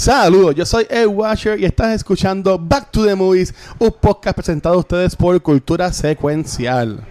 Saludos, yo soy Ed Washer y estás escuchando Back to the Movies, un podcast presentado a ustedes por Cultura Secuencial.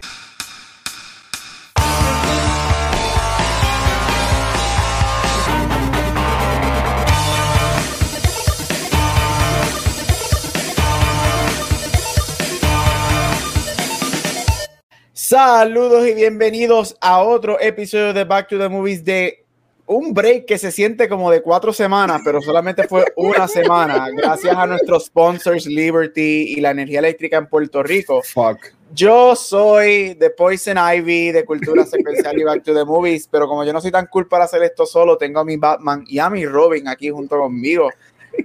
Saludos y bienvenidos a otro episodio de Back to the Movies de un break que se siente como de cuatro semanas, pero solamente fue una semana, gracias a nuestros sponsors Liberty y la energía eléctrica en Puerto Rico. Fuck. Yo soy de Poison Ivy, de Cultura Secuencial y Back to the Movies, pero como yo no soy tan cool para hacer esto solo, tengo a mi Batman y a mi Robin aquí junto conmigo.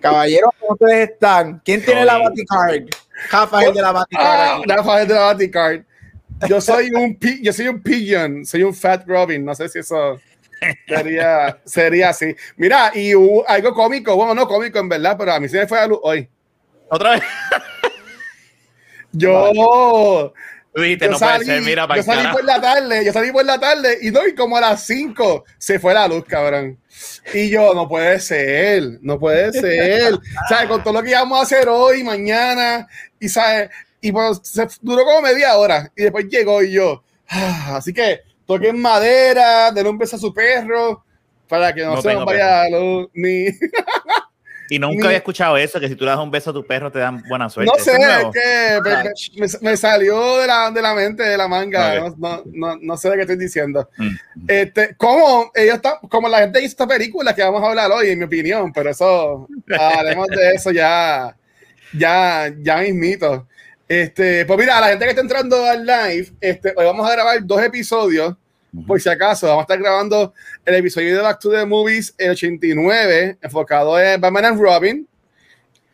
Caballeros, ¿cómo ustedes están? ¿Quién tiene la Baticard? Rafael de la Baticard. Ah, aquí. Rafael de la Baticard. Yo soy un yo soy un pigeon, soy un fat Robin, no sé si eso sería, sería así. Mira, y hubo algo cómico, bueno, no cómico en verdad, pero a mí se me fue la luz hoy. Otra vez. Yo, Viste, yo no salí, puede ser, mira, para yo salí por la tarde, yo salí por la tarde y no, y como a las 5 se fue la luz, cabrón. Y yo, no puede ser, no puede ser. ¿Sabes? Con todo lo que íbamos a hacer hoy, mañana, y ¿sabes? Y pues se duró como media hora y después llegó y yo, ah, así que toquen madera, denle un beso a su perro para que no, No se nos vaya la luz, ni. Y nunca Ni- había escuchado eso, que si tú le das un beso a tu perro te dan buena suerte. No sé, es que me, me- me salió de la, de la mente, de la manga. No, no, no, sé de qué estoy diciendo. Mm. Este, ¿cómo ellos están, como la gente hizo esta película que vamos a hablar hoy, en mi opinión, pero eso, haremos de eso ya, ya, ya mismito. Este, pues mira, a la gente que está entrando al live, este, hoy vamos a grabar dos episodios, por si acaso, vamos a estar grabando el episodio de Back to the Movies, el 89, enfocado en Batman and Robin.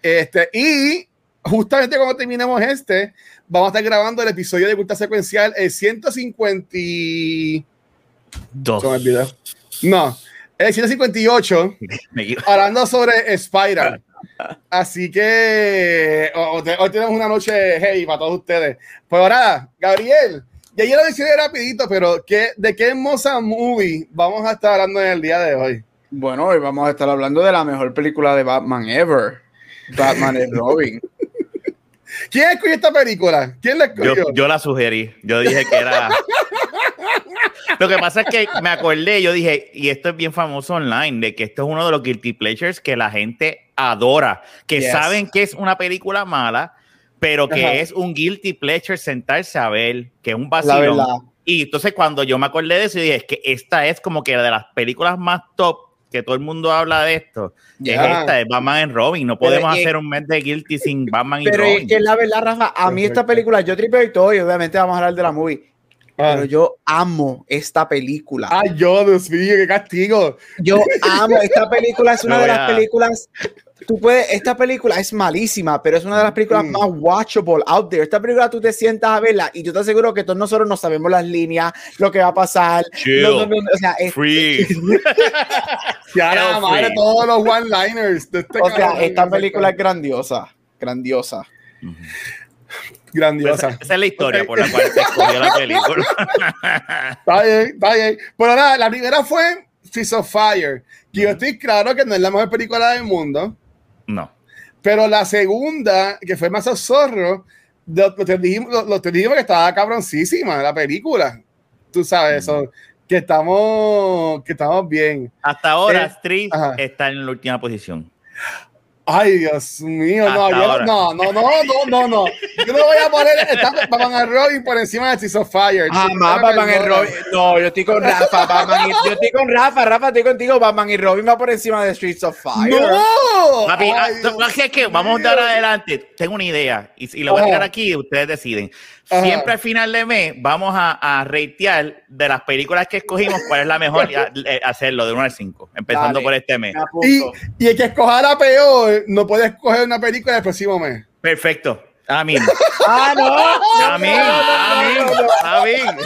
Este, y justamente cuando terminemos este, vamos a estar grabando el episodio de Culta Secuencial, el 150 y... El 158, Me equivo- hablando sobre Spider. Así que hoy tenemos una noche hey para todos ustedes. Pues ahora, Gabriel, ya yo lo mencioné rapidito, pero ¿qué, ¿de qué hermosa movie vamos a estar hablando en el día de hoy? Bueno, hoy vamos a estar hablando de la mejor película de Batman ever. Batman y Robin. ¿Quién escogió esta película? ¿Quién la Yo, escogió? yo la sugerí. Yo dije que era. Lo que pasa es que me acordé, yo dije, y esto es bien famoso online, de que esto es uno de los guilty pleasures que la gente adora, que Yes. saben que es una película mala, pero que Ajá. es un guilty pleasure sentarse a ver, que es un La vacilón. Y entonces cuando yo me acordé de eso, dije, es que esta es como que de las películas más top que todo el mundo habla de esto. Ya. Es esta, de Batman and Robin. No Pero podemos y- hacer un mes de guilty sin Batman y Pero es Robin. que la verdad, Rafa, a mí esta película, yo tripeo y todo, y obviamente vamos a hablar de la movie, Ah. pero yo amo esta película. Ay, yo, Dios mío, qué castigo. Yo amo esta película, es una Me de las películas. Tú puedes, esta película es malísima, pero es una de las películas Mm. más watchable out there. Esta película tú te sientas a verla y yo te aseguro que todos nosotros no sabemos las líneas, lo que va a pasar. Chill. No, no, no, o sea, es- Free. Ya la Hell madre, todos los one-liners este o sea, esta película es grandiosa, grandiosa. Grandiosa. Esa, esa es la historia Ok. por la cual se escogió la película. Está bien, está bien. Pero nada, la primera fue Fist of Fire. Que yo estoy claro que no es la mejor película del mundo. No. Pero la segunda, que fue más zorro, lo, lo te dijimos, lo- lo te dijimos que estaba cabroncísima la película. Tú sabes, eso, que estamos, que estamos bien. Hasta ahora, Eh, Street ajá. está en la última posición. Ay, Dios mío, no, yo- no, no, no, no, no, no. Yo no voy a poner Batman and Robin por encima de Fist of Fire. Jamás Chica, Batman y. Robin. No, yo estoy con Rafa, Batman y- yo estoy con Rafa, Rafa, estoy contigo. Batman y Robin va por encima de Streets of Fire. ¡No! Papi, Ay, ah, Dios no, es que vamos a dar adelante. Tengo una idea y, y lo voy a tirar aquí y ustedes deciden. Ajá. Siempre al final de mes vamos a, a ratear de las películas que escogimos cuál es la mejor y a- eh, hacerlo de 1 al 5, empezando Dale. por este mes. Y, y el que escoja la peor no puede escoger una película del próximo mes. Perfecto. A mí. Ah, no. A mí. A mí. A mí.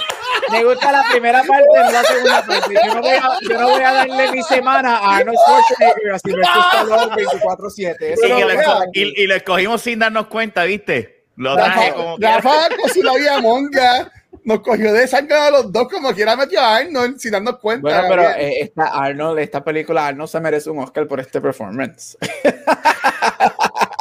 Me gusta la primera parte, no la segunda parte. Yo no voy a, yo no voy a darle mi semana a Arnold Schwarzenegger así me Stallone 24-7. Eso Y, no que lo lo, voy a dar. y- y lo escogimos sin darnos cuenta, ¿viste? Lo traje Rafa, como Rafa cocinó la monga. nos cogió de sangre a los dos, como quiera metió a Arnold sin darnos cuenta. Bueno, pero eh, esta Arnold, esta película, Arnold se merece un Oscar por este performance.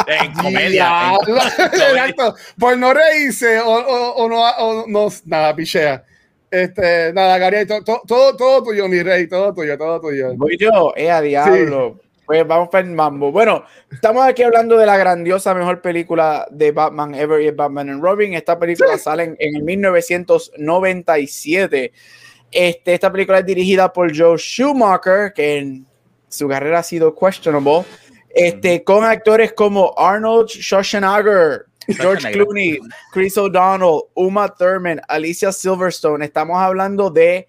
en comedia. Exacto. Por no reírse o, o, no, o no, nada, pichea. Este, nada, Gary, todo, todo, todo tuyo, mi rey, todo tuyo, todo tuyo. Voy yo, eh, a diablo. Pues vamos para el mambo. Bueno, estamos aquí hablando de la grandiosa mejor película de Batman ever y Batman and Robin. Esta película sale en, el 1997. Este, esta película es dirigida por Joe Schumacher, que en su carrera ha sido questionable. Este, con actores como Arnold Schwarzenegger, George Clooney, Chris O'Donnell, Uma Thurman, Alicia Silverstone. Estamos hablando de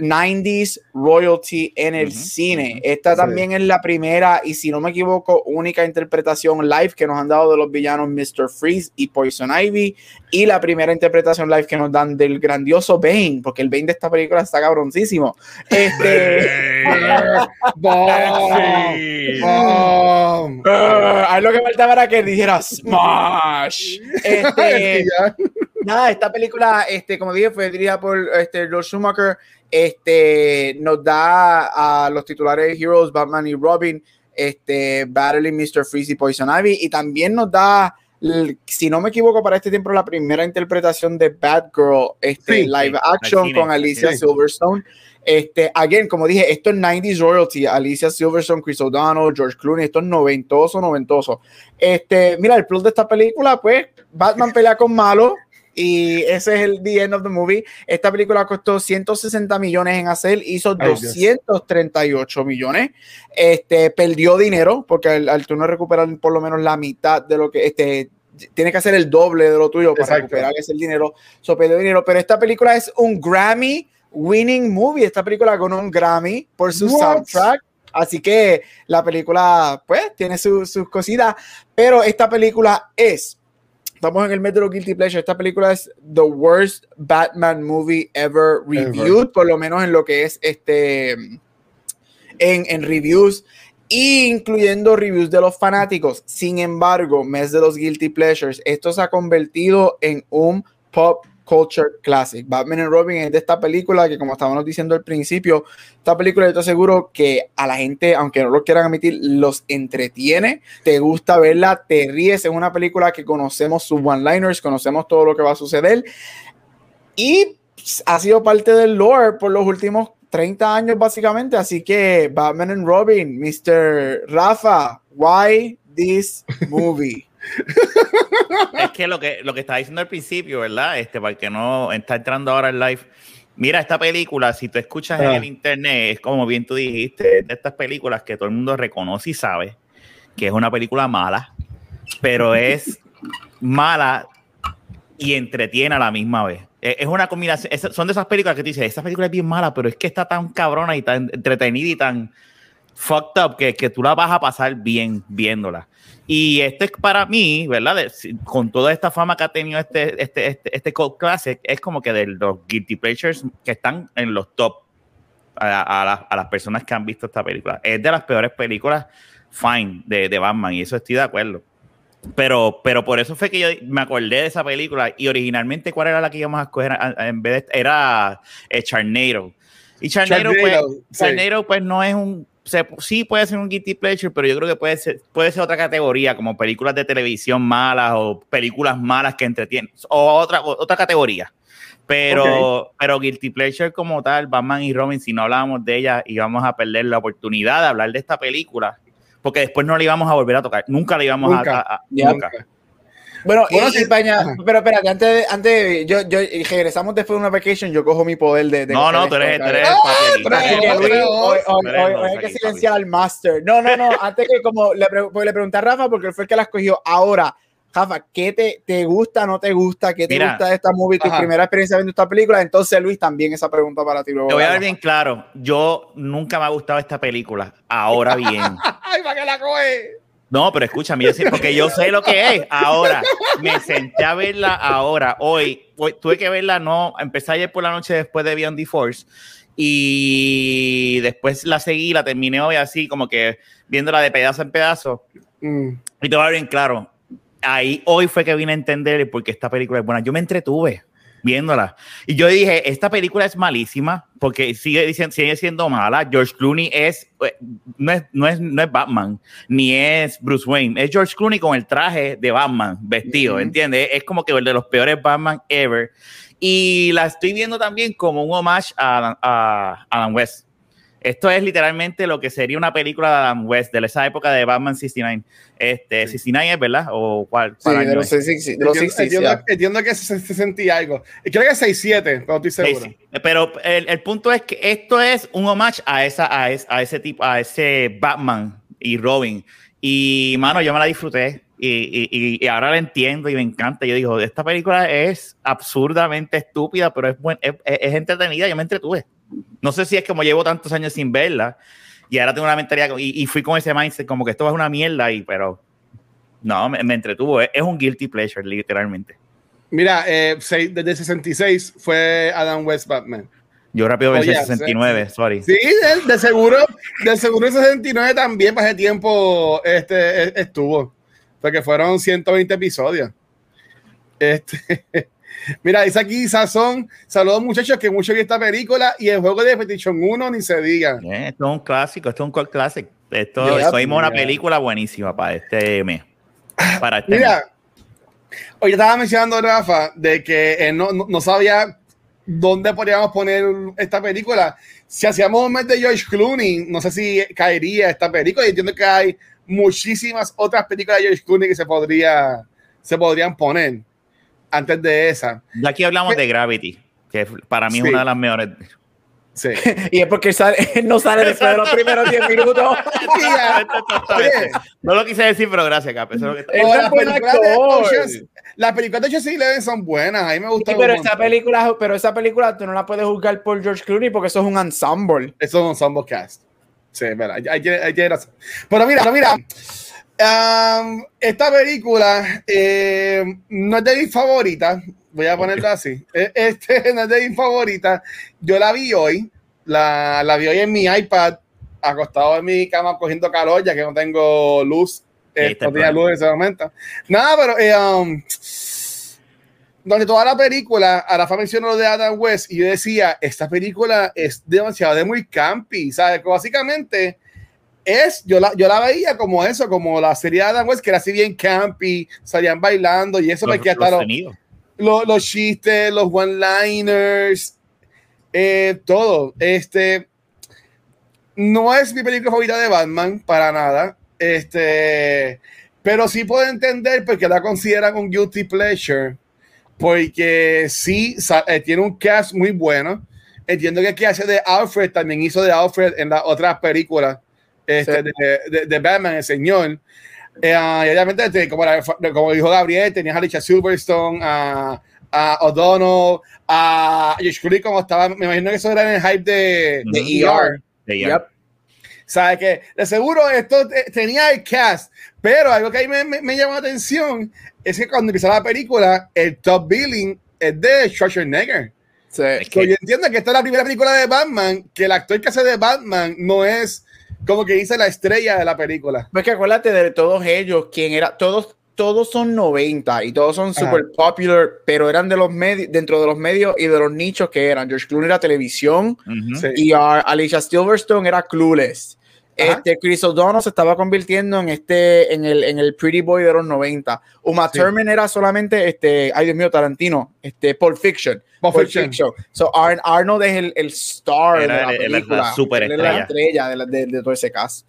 90s royalty en el cine. Esta también es la primera y si no me equivoco, única interpretación live que nos han dado de los villanos Mr. Freeze y Poison Ivy y la primera interpretación live que nos dan del grandioso Bane, porque el Bane de esta película está cabroncísimo. Este uh, lo que faltaba era que dijera Smash. Este, nada, esta película, este, como dije, fue dirigida por este, George Schumacher este, nos da a los titulares de Heroes, Batman y Robin, este, Battling Mr. Freeze y Poison Ivy, y también nos da, si no me equivoco, para este tiempo la primera interpretación de Batgirl, este, live action con Alicia Silverstone. Este, again, como dije, esto es 90s royalty, Alicia Silverstone, Chris O'Donnell, George Clooney, esto es noventoso, noventoso. Este, mira, el plot de esta película, pues, Batman pelea con malo, y ese es el the end of the movie. Esta película costó 160 millones en hacer, hizo 238 millones. Este perdió dinero porque al, tú no recuperar por lo menos la mitad de lo que este tiene que hacer el doble de lo tuyo para recuperar ese dinero. So, perdió dinero, pero esta película es un Grammy winning movie. Esta película ganó un Grammy por su soundtrack. Así que la película, pues, tiene sus cositas, pero esta película es Estamos en el metro Guilty Pleasure. Esta película es the worst Batman movie ever reviewed, por lo menos en lo que es este en, en reviews, incluyendo reviews de los fanáticos. Sin embargo, mes de los Guilty Pleasures, esto se ha convertido en un pop Culture Classic. Batman and Robin es de esta película que, como estábamos diciendo al principio, esta película yo estoy seguro que a la gente, aunque no lo quieran admitir, los entretiene, te gusta verla, te ríes. Es una película que conocemos sus one-liners, conocemos todo lo que va a suceder y ha sido parte del lore por los últimos 30 años básicamente. Así que Batman and Robin, Mr. Rafa, why this movie? es que lo que lo que estaba diciendo al principio, ¿verdad? Este, para que no está entrando ahora en live. Mira, esta película, si tú escuchas en ah. el internet, es como bien tú dijiste, de estas películas que todo el mundo reconoce y sabe que es una película mala, pero es mala y entretiene a la misma vez. Es una combinación, son de esas películas que te dicen, esta película es bien mala, pero es que está tan cabrona y tan entretenida y tan fucked up que, que tú la vas a pasar bien viéndola. Y este es para mí, ¿verdad? con toda esta fama que ha tenido este, este, este, este Cult Classic, es como que de los Guilty Pleasures que están en los top a, las personas que han visto esta película. Es de las peores películas, fine, de, de Batman, y eso estoy de acuerdo. Pero, pero por eso fue que yo me acordé de esa película. Y originalmente, ¿cuál era la que íbamos a escoger en vez de Era eh, Charnado. Y Charnado, pues, pues no es un sí puede ser un guilty pleasure, pero yo creo que puede ser, puede ser otra categoría, como películas de televisión malas o películas malas que entretienen, o otra, otra categoría. Pero, pero Guilty Pleasure como tal, Batman y Robin, si no hablábamos de ella, íbamos a perder la oportunidad de hablar de esta película, porque después no la íbamos a volver a tocar, nunca la íbamos a, nunca. Bueno, bueno y, pero espérate, antes, antes yo, yo regresamos después de una vacation, yo cojo mi poder de. no, no, tú eres, tú eres Hay que silenciar al master. No, no, no, antes que como le, pues le pregunté a Rafa, porque él fue el que la escogió. Ahora, Rafa, ¿qué te, te gusta, no te gusta? ¿Qué te gusta de esta movie? Tu primera experiencia viendo esta película. Entonces, Luis, también esa pregunta para ti. Luego, te voy a dar bien claro. Yo nunca me ha gustado esta película. Ahora bien. ¡Ay, para que la coge! No, pero escúchame, porque yo sé lo que es. Ahora, me senté a verla ahora, hoy. tuve que verla, no, empecé ayer por la noche después de Beyond the Force. Y después la seguí, la terminé hoy así, como que viéndola de pedazo en pedazo. Mm. Y te va bien claro. Ahí hoy fue que vine a entender por qué esta película es buena. Yo me entretuve. Viéndola. Y yo dije, esta película es malísima porque sigue, diciendo, sigue siendo mala. George Clooney es eh, no, es, no, es, no es Batman, ni es Bruce Wayne. Es George Clooney con el traje de Batman vestido, ¿entiendes? Es como que el de los peores Batman ever. Y la estoy viendo también como un homage a, a Adam West. Esto es literalmente lo que sería una película de Adam West, de esa época de Batman 69. Este, 69 es, ¿verdad? ¿O cuál? Sí, de los, sí, sí, de los entiendo, entiendo, que se, sentía algo. Creo que es 67, pero estoy seguro. Pero el, el, punto es que esto es un homage a, esa, a, a ese tipo, a ese Batman y Robin. Y, mano, yo me la disfruté. Y, y, y, ahora la entiendo y me encanta. Yo digo, esta película es absurdamente estúpida, pero es, buen, es, es entretenida. Yo me entretuve. No sé si es como llevo tantos años sin verla y ahora tengo una mentalidad y, fui con ese mindset como que esto es una mierda y pero no, me, entretuvo. Es, un guilty pleasure, literalmente. Mira, eh, desde 66 fue Adam West Batman. Yo rápido pensé 69, sorry. Sí, de, seguro, de seguro 69 también para ese tiempo este, e, estuvo. Porque fueron 120 episodios. Este, Mira, dice aquí Sazón, saludos muchachos, que mucho vi esta película y el juego de Petition 1 ni se diga. Eh, esto es un clásico, esto es un cult classic. Esto es una película buenísima para este mes. Para este Mira, hoy estaba mencionando Rafa de que no, no, sabía dónde podríamos poner esta película. Si hacíamos un mes de George Clooney, no sé si caería esta película. Y entiendo que hay muchísimas otras películas de George Clooney que se, podría, se podrían poner antes de esa. Y aquí hablamos de Gravity, que para mí es una de las mejores. Sí. y es porque sale, no sale después de los primeros 10 minutos. no lo quise decir, pero gracias, Cap. Eso es lo que las, películas de las películas de son buenas. A mí me gusta. Sí, pero, esa película, pero esa película tú no la puedes juzgar por George Clooney porque eso es un ensemble. Eso es un ensemble cast. Sí, verdad. Hay, hay. Pero mira, pero mira esta película eh, no es de mis favoritas, voy a ponerlo así. E, este no es de mis favoritas. Yo la vi hoy, la, la vi hoy en mi iPad, acostado en mi cama cogiendo calor, ya que no tengo luz. Eh, no tenía luz en ese momento. Nada, pero eh, um, donde toda la película, a la mencionó lo de Adam West, y yo decía, esta película es demasiado de muy campy, ¿sabes? Básicamente es, yo la, yo la veía como eso, como la serie de Adam West, que era así bien campy, salían bailando y eso me queda los, los, chistes, los one-liners, eh, todo. Este no es mi película favorita de Batman para nada. Este, pero sí puedo entender porque la consideran un guilty pleasure, porque sí eh, tiene un cast muy bueno. Entiendo que el que hace de Alfred también hizo de Alfred en las otras películas este, de, de, Batman, el señor. Eh, y obviamente, este, como, como, dijo Gabriel, tenías a Alicia Silverstone, a, a O'Donnell, a Josh Clooney, como estaba, me imagino que eso era en el hype de, de ER. De ER. ¿Sabe que De seguro esto tenía el cast, pero algo que ahí me, me, llamó la atención es que cuando empieza la película, el top billing es de Schwarzenegger. Sí, que... Yo entiendo que esta es la primera película de Batman, que el actor que hace de Batman no es como que dice la estrella de la película. Pues que acuérdate de todos ellos, quien era, todos, todos son 90 y todos son super popular, pero eran de los medios, dentro de los medios y de los nichos que eran. George Clooney era televisión y Alicia Silverstone era Clueless. Este, Chris O'Donnell se estaba convirtiendo en este, en el, en el Pretty Boy de los 90. Uma Thurman era solamente, este, ay Dios mío, Tarantino, este, Pulp Fiction. Pulp, Fiction. So Arnold es el, el star de la película. La super estrella. la estrella de, de, todo ese cast.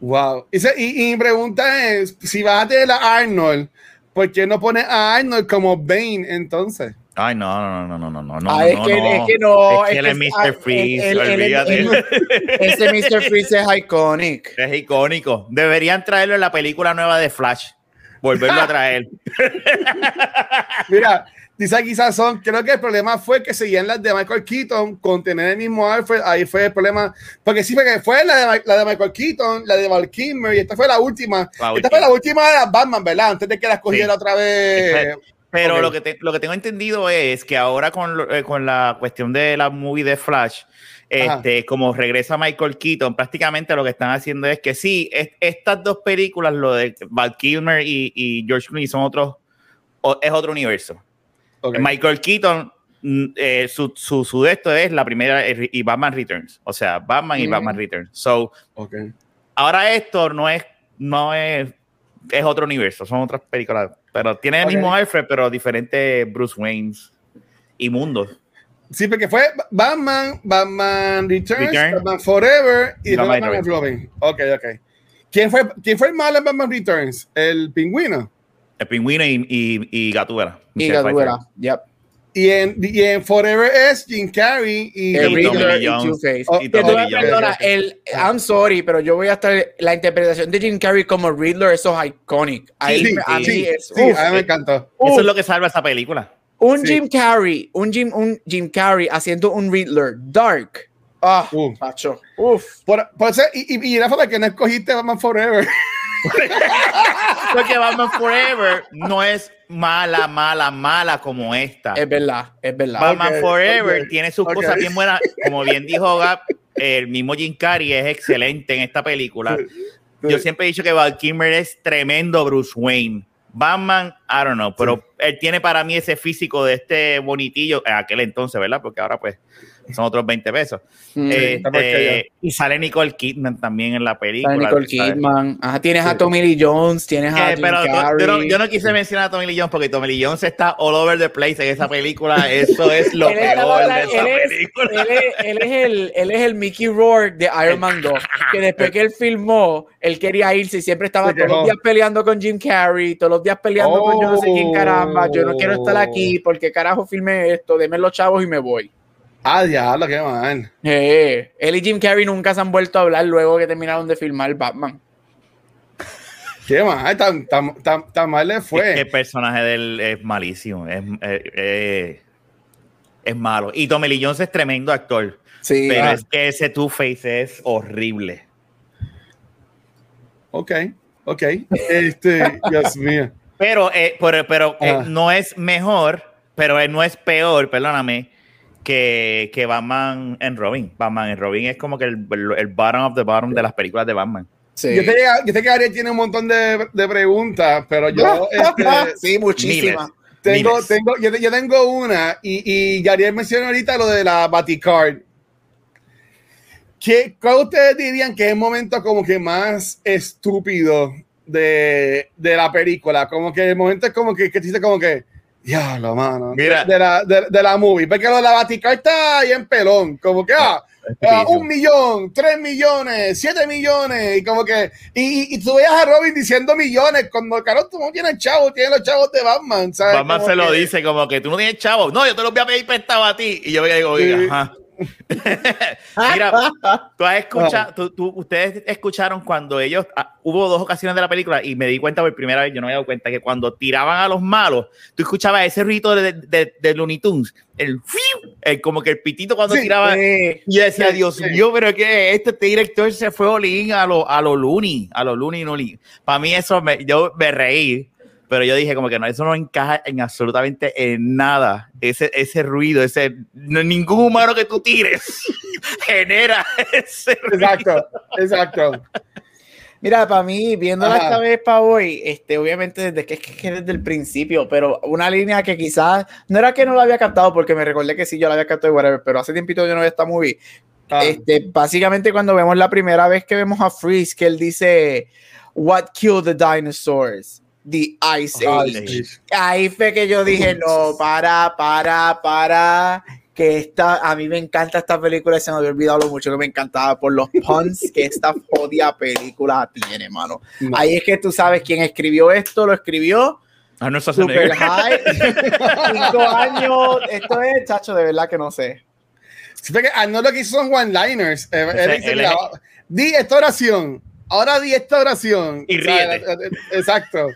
Wow. Y, y, mi pregunta es, si vas a tener a Arnold, ¿por qué no pones a Arnold como Bane entonces? Ay, no, no, no, no, no, no, no. Ah, es, que, es que no. Es, que él es Mr. Freeze, olvídate. ese Mr. Freeze es icónico. Es icónico. Deberían traerlo en la película nueva de Flash. Volverlo a traer. Mira, dice aquí Sazón, creo que el problema fue que seguían las de Michael Keaton con tener el mismo Alfred. Ahí fue el problema. Porque sí, porque fue la de, la de Michael Keaton, la de Val Kilmer, y esta fue la última. esta fue la última de las Batman, ¿verdad? Antes de que las cogiera otra vez. Pero lo, que lo que tengo entendido es que ahora con, eh, con la cuestión de la movie de Flash, este, como regresa Michael Keaton, prácticamente lo que están haciendo es que sí, estas dos películas, lo de Val Kilmer y, y George Clooney, son otros, es otro universo. Ok. Michael Keaton, mm, eh, su, su, su de esto es la primera eh, y Batman Returns. O sea, Batman y Ujú. Batman Returns. So, Ok. ahora esto no es, no es, es otro universo, son otras películas. Pero tiene el mismo Alfred, pero diferentes Bruce Waynes y mundos. Sí, porque fue Batman, Batman Returns, Return. Batman Forever y Batman, Batman and Robin. Ok, ok. ¿Quién fue, ¿Quién fue el malo en Batman Returns? ¿El pingüino? El pingüino y, y, y Gatúbela. Y Pfeiffer. yep. Y en, y en Forever es Jim Carrey y... El Y Riddler y. Two-Face. Oh, el, I'm sorry, pero yo voy a estar. La interpretación de Jim Carrey como Riddler, eso es iconic. Ahí Sí, a mí sí, es. sí, uf, a mí me encantó. Eso uf, es lo que salva esa película. un sí. Jim Carrey, un Jim, un Jim Carrey haciendo un Riddler dark. Ah, Uh. macho. Uf. Por, por eso, y, y, y era por que no escogiste Batman Forever. Porque Batman Forever no es mala, mala, mala como esta. Es verdad, es verdad. Batman Ok, Forever ok, tiene sus ok. cosas bien buenas. Como bien dijo Gap, el mismo Jim Carrey es excelente en esta película. Yo siempre he dicho que Val Kilmer es tremendo Bruce Wayne. Batman, I don't know, pero él tiene para mí ese físico de este bonitillo, en aquel entonces, ¿verdad? Porque ahora pues son otros 20 pesos. Mm. Este, y sale Nicole Kidman también en la película. Sale Nicole. Kidman. Ajá, tienes Sí. a Tommy Lee Jones, tienes a Eh, Jim pero Carrey. yo no, yo no quise mencionar a Tommy Lee Jones porque Tommy Lee Jones está all over the place en esa película. Eso es lo peor de él esa es- película. Él es, él es el, él es el Mickey Rourke de Iron Man 2, que después que él filmó, él quería irse y siempre estaba todos los días peleando con Jim Carrey, todos los días peleando con yo no sé quién caramba, yo no quiero estar aquí, porque carajo filmé esto, deme los chavos y me voy. Ah, diablo, qué mal. Eh, él y Jim Carrey nunca se han vuelto a hablar luego que terminaron de filmar Batman. Qué mal, tan, tan, tan, tan mal le Es que fue. el personaje de él es malísimo. Es, eh, eh, es malo. Y Tommy Lee Jones es tremendo actor. Sí, Pero Ah. es que ese Two-Face es horrible. Ok, ok. Este, Dios mío. Pero, eh, pero, pero, eh, Ah. no es mejor, pero eh, no es peor, perdóname, que, que Batman en Robin. Batman en Robin es como que el, el, bottom of the bottom de las películas de Batman. sí. Yo, sé que, yo sé que Ariel tiene un montón de, de preguntas, pero yo este, sí, muchísimas. tengo, miles. tengo, yo, yo tengo una y, y Ariel mencionó ahorita lo de la Baticard. ¿Qué, ¿Cuál ustedes dirían que es el momento como que más estúpido de, de la película? Como que el momento es como que, que te dice como que, diablo, mano. Mira. De, la, de, de la movie. Porque lo de la Baticard está ahí en pelón. Como que, ah, Ah, un millón, tres millones, siete millones, y como que, y, tú veías a Robin diciendo millones, cuando caro tú no tienes chavos, tienes los chavos de Batman, ¿sabes? Batman Como se lo dice como que tú no tienes chavo. No, yo te los voy a pedir prestado a ti. Y yo me digo, Sí. oiga, ajá. Mira, tú has escuchado, tú- tú- ustedes escucharon cuando ellos, ah, hubo dos ocasiones de la película y me di cuenta por primera vez, yo no me había dado cuenta que cuando tiraban a los malos, tú escuchabas ese ruido de, de, de Looney Tunes, el, el como que el pitito cuando Sí, tiraba. Sí. Y decía, Sí, Dios sí. mío, pero que este, director se fue olín a los a lo Looney, a los Looney Looney. Para mí eso, me, yo me reí, pero yo dije como que no, eso no encaja en absolutamente en nada. Ese, ese ruido, ese, no- ningún humano que tú tires genera ese ruido. Exacto, exacto. Mira, para mí, viéndola Ajá. esta vez para hoy, este, obviamente desde que, es que desde el principio, pero una línea que quizás no era que no la había captado, porque me recordé que sí, yo la había captado y whatever, pero hace tiempito yo no veía esta movie. Ah, Este, básicamente cuando vemos la primera vez que vemos a Freeze, que él dice, What killed the dinosaurs? The Ice Age. Ahí fue que yo dije, no, para, para, para. Que esta, a mí me encanta esta película y se me había olvidado lo mucho que me encantaba por los puns que esta jodida película tiene, mano. No. Ahí es que tú sabes quién escribió esto, lo escribió Ah, no, Super High. Cinco años. Esto es, chacho, de verdad que no sé. Sí, porque Arnold lo que hizo son one-liners. Eh, él dice, di esta oración, ahora di esta oración. Y O sea, ríete. eh, eh, Exacto.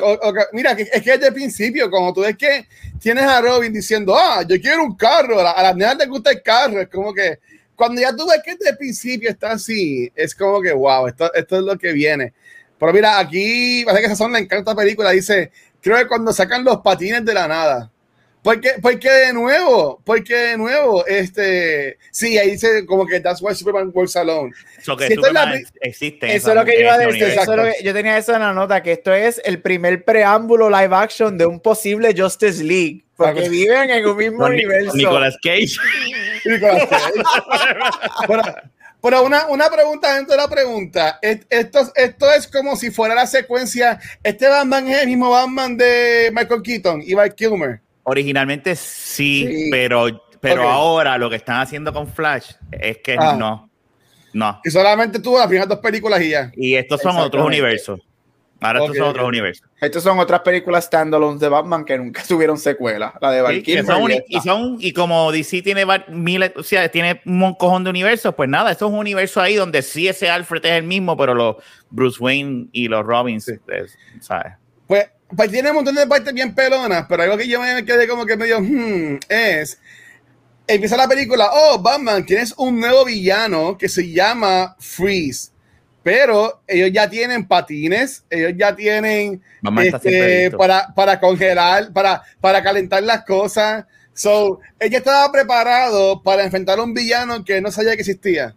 O- mira, es que desde el principio, como tú ves que tienes a Robin diciendo, ah, yo quiero un carro, a, las nenas les gusta el carro, es como que cuando ya tú ves que desde el principio está así, es como que, wow, esto, esto es lo que viene. Pero mira, aquí, parece que esa son le encanta la película, dice, creo que cuando sacan los patines de la nada. Porque, porque de nuevo, porque de nuevo, este, sí, ahí dice como que that's why Superman works alone. So que Si es la existe. Eso es lo que iba a decir. eso es lo que- yo tenía eso en la nota, que esto es el primer preámbulo live action de un posible Justice League Porque viven en un mismo universo. Nicolas Cage. Nicolas Cage. pero, pero una, una, pregunta dentro de la pregunta. Esto, esto es como si fuera la secuencia. Este Batman es el mismo Batman de Michael Keaton y Val Kilmer. Originalmente sí, sí. pero, pero okay. ahora lo que están haciendo con Flash es que ah. no. No. Y solamente tuvo las primeras dos películas y ya. Y estos son otros universos. Ahora okay, estos son otros universos. Estos son otras películas standalone de Batman que nunca tuvieron secuela. La de Val sí, son y, y, son, y como DC tiene miles, o sea, tiene un cojón de universos, pues nada, esto es un universo ahí donde sí ese Alfred es el mismo, pero los Bruce Wayne y los Robins, sí. ¿sabes? Pues, pues tiene un montón de partes bien pelonas, pero algo que yo me quedé como que medio, hmm, es empieza la película, oh, Batman, tienes un nuevo villano que se llama Freeze. Pero ellos ya tienen patines, ellos ya tienen este, para, para congelar, para, para calentar las cosas. So, ella estaba preparado para enfrentar a un villano que no sabía que existía.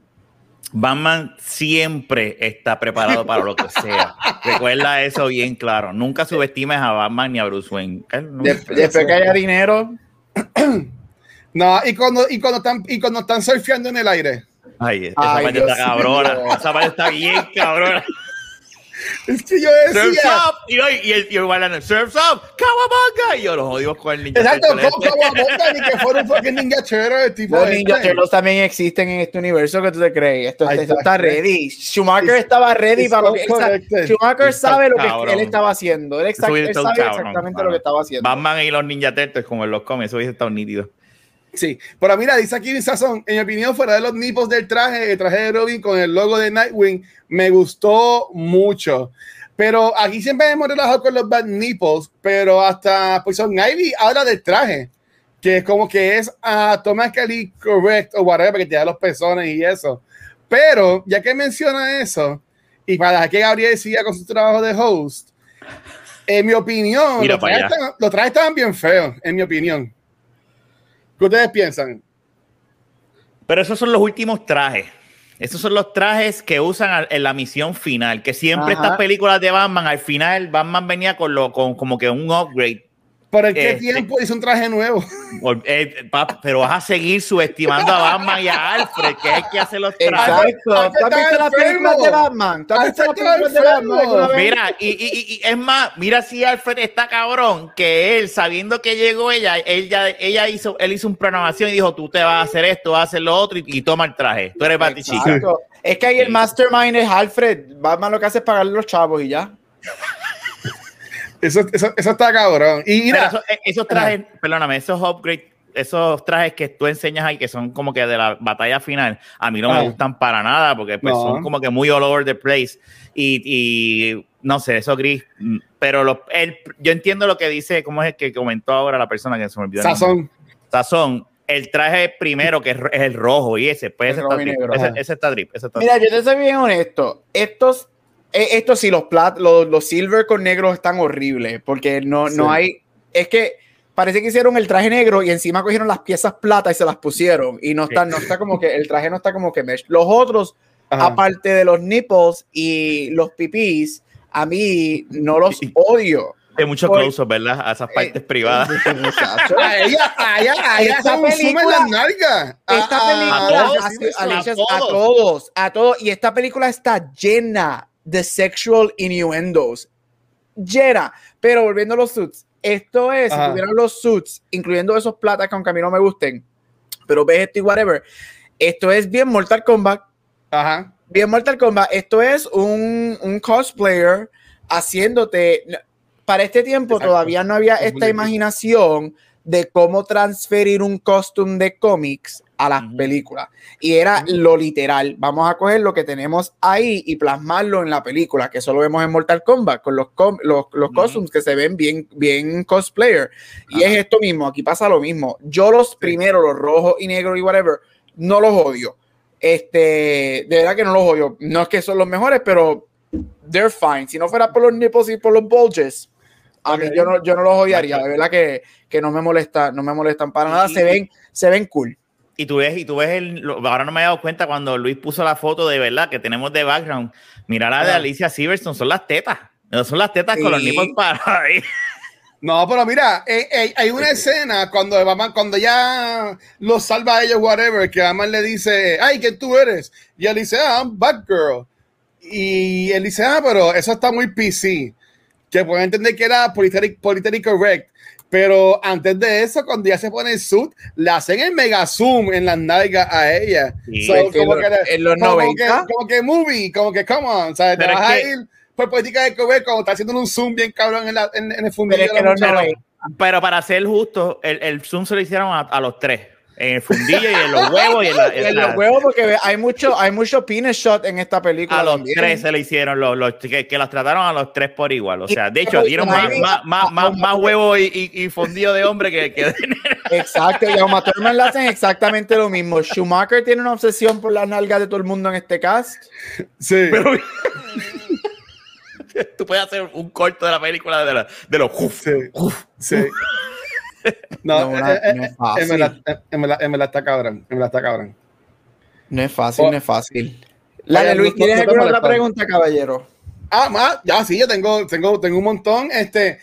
Batman siempre está preparado para lo que sea. Recuerda eso bien claro. Nunca subestimes a Batman ni a Bruce Wayne. Después que haya dinero. No, y cuando, y cuando están, y cuando están surfeando en el aire. Ay, esa Ay, parte Dios está cabrona. Dios. Esa parte está bien cabrona. Es que yo decía. Surf's up. Y, y, y, y igual en Surf's up. Cowabunga. Y yo los odio con el ninja. Exacto, Cowabunga. Ni que fuera un fucking Ninja Turtle. Tipo los Ninja Turtles también existen en este universo que tú te crees. Esto, esto está ready. Schumacher estaba ready para lo que. Schumacher sabe lo que cabrón. él estaba haciendo. Él, exact, él sabe cabrón, exactamente cabrón. lo que estaba haciendo. Batman y los Ninja Turtles, como en los cómics, eso hubiese estado nítido. Sí, pero mira, dice aquí Sazón, en mi opinión, fuera de los nipos del traje, el traje de Robin con el logo de Nightwing, me gustó mucho. Pero aquí siempre hemos relajado con los bad nipples, pero hasta Poison Ivy habla del traje, que es como que es automatically correct o whatever, que te da los pezones y eso. Pero ya que menciona eso, y para que Gabriel siga con su trabajo de host, en mi opinión, los trajes, los trajes estaban bien feos, en mi opinión. ¿Qué ustedes piensan? Pero esos son los últimos trajes. Esos son los trajes que usan en la misión final. Que siempre Ajá. estas películas de Batman, al final, Batman venía con, lo, con como que un upgrade. ¿Por qué este, tiempo hizo un traje nuevo? Eh, pero vas a seguir subestimando a Batman y a Alfred, que hay que hacer los trajes. Exacto. ¿Tú has visto la película de Batman? ¿Tú has visto la película de Batman? Mira, y, y, y, es más, mira si Alfred está cabrón, que él, sabiendo que llegó ella, él ya, ella hizo, él hizo una programación y dijo, tú te vas a hacer esto, vas a hacer lo otro, y, y toma el traje. Tú eres Batichica. Es que ahí el mastermind es Alfred. Batman lo que hace es pagarle los chavos y ya. Eso, eso, eso, está cabrón. Y mira, eso, eh, esos trajes, Ajá. perdóname, esos upgrades, esos trajes que tú enseñas ahí, que son como que de la batalla final, a mí no Ajá. me gustan para nada, porque pues, no. son como que muy all over the place. Y, y no sé, eso gris. Pero lo, el, yo entiendo lo que dice, ¿cómo es el que comentó ahora la persona que se me olvidó? Sazón. Sazón. El traje primero, que es el rojo, y ese, pues ese está, negro, ese, ese está, drip, ese está Mira, drip. yo te soy bien honesto. Estos esto sí, los, plat, los, los, silver con negros están horribles, porque no, sí. no hay, es que parece que hicieron el traje negro y encima cogieron las piezas plata y se las pusieron, y no está, no está como que, el traje no está como que mesh. Los otros, Ajá. aparte de los nipples y los pipís, a mí no los odio. De mucho close ¿verdad? A esas partes eh, privadas. a ella, a ella, a ella esta película, las nalgas. Esta película, a, a, a, todos. a todos, a todos, y esta película está llena de sexual innuendos. Llena, pero volviendo a los suits, esto es, Ajá. si tuvieran los suits, incluyendo esos platas que aunque a mí no me gusten, pero ves esto y whatever, esto es bien Mortal Kombat. Ajá. Bien Mortal Kombat. Esto es un, un cosplayer haciéndote. Para este tiempo Exacto. todavía no había esta imaginación de cómo transferir un costume de cómics a las uh -huh. películas. Y era uh -huh. lo literal. Vamos a coger lo que tenemos ahí y plasmarlo en la película, que eso lo vemos en Mortal Kombat, con los, com los, los uh -huh. costumes que se ven bien, bien cosplayer. Y es esto mismo, aquí pasa lo mismo. Yo los primeros, los rojos y negros y whatever, no los odio. Este, de verdad que no los odio. No es que son los mejores, pero they're fine. Si no fuera por los nipples y por los bulges, a okay. mí yo no, yo no los odiaría. De verdad que, que no me molesta, no me molestan para nada. Se ven, se ven cool. Y tú ves, y tú ves el, ahora no me he dado cuenta cuando Luis puso la foto de verdad que tenemos de background. Mira la de Alicia Silverstone, son las tetas. No son las tetas sí. con los nipples para ahí. No, pero mira, eh, eh, hay una escena cuando Batman, cuando ya los salva a ellos, whatever, que Batman le dice, ay, ¿quién tú eres? Y él dice, ah, I'm Batgirl. Y él dice, ah, pero eso está muy PC. Que puede entender que era politically, correct. Pero antes de eso, cuando ya se pone el suit, le hacen el mega zoom en las nalgas a ella. como, que, en los como, 90. como que movie, como que come on, ¿sabes? Te vas a ir por política de cover como está haciendo un zoom bien cabrón en, la, en, el fundillo. Pero, pero, para ser justo, el, el zoom se lo hicieron a, a los tres en el fundillo y en los huevos y en, los huevos porque hay mucho hay mucho penis shot en esta película a los tres se le hicieron los, los que, que, las trataron a los tres por igual o sea de hecho dieron más, más, más, más, huevos y, y, fundillo de hombre que, que exacto y a Uma Thurman le hacen exactamente lo mismo. Schumacher tiene una obsesión por las nalgas de todo el mundo en este cast. Sí. Pero tú puedes hacer un corto de la película de, la, de los uf, sí, uf, sí. No, no, eh, no, es fácil. En verdad, está cabrón. En está cabrón. No es fácil, oh. no es fácil. La Luis, ¿tienes alguna otra pregunta, caballero? Ah, más, ya sí, yo tengo, tengo, tengo un montón. Este,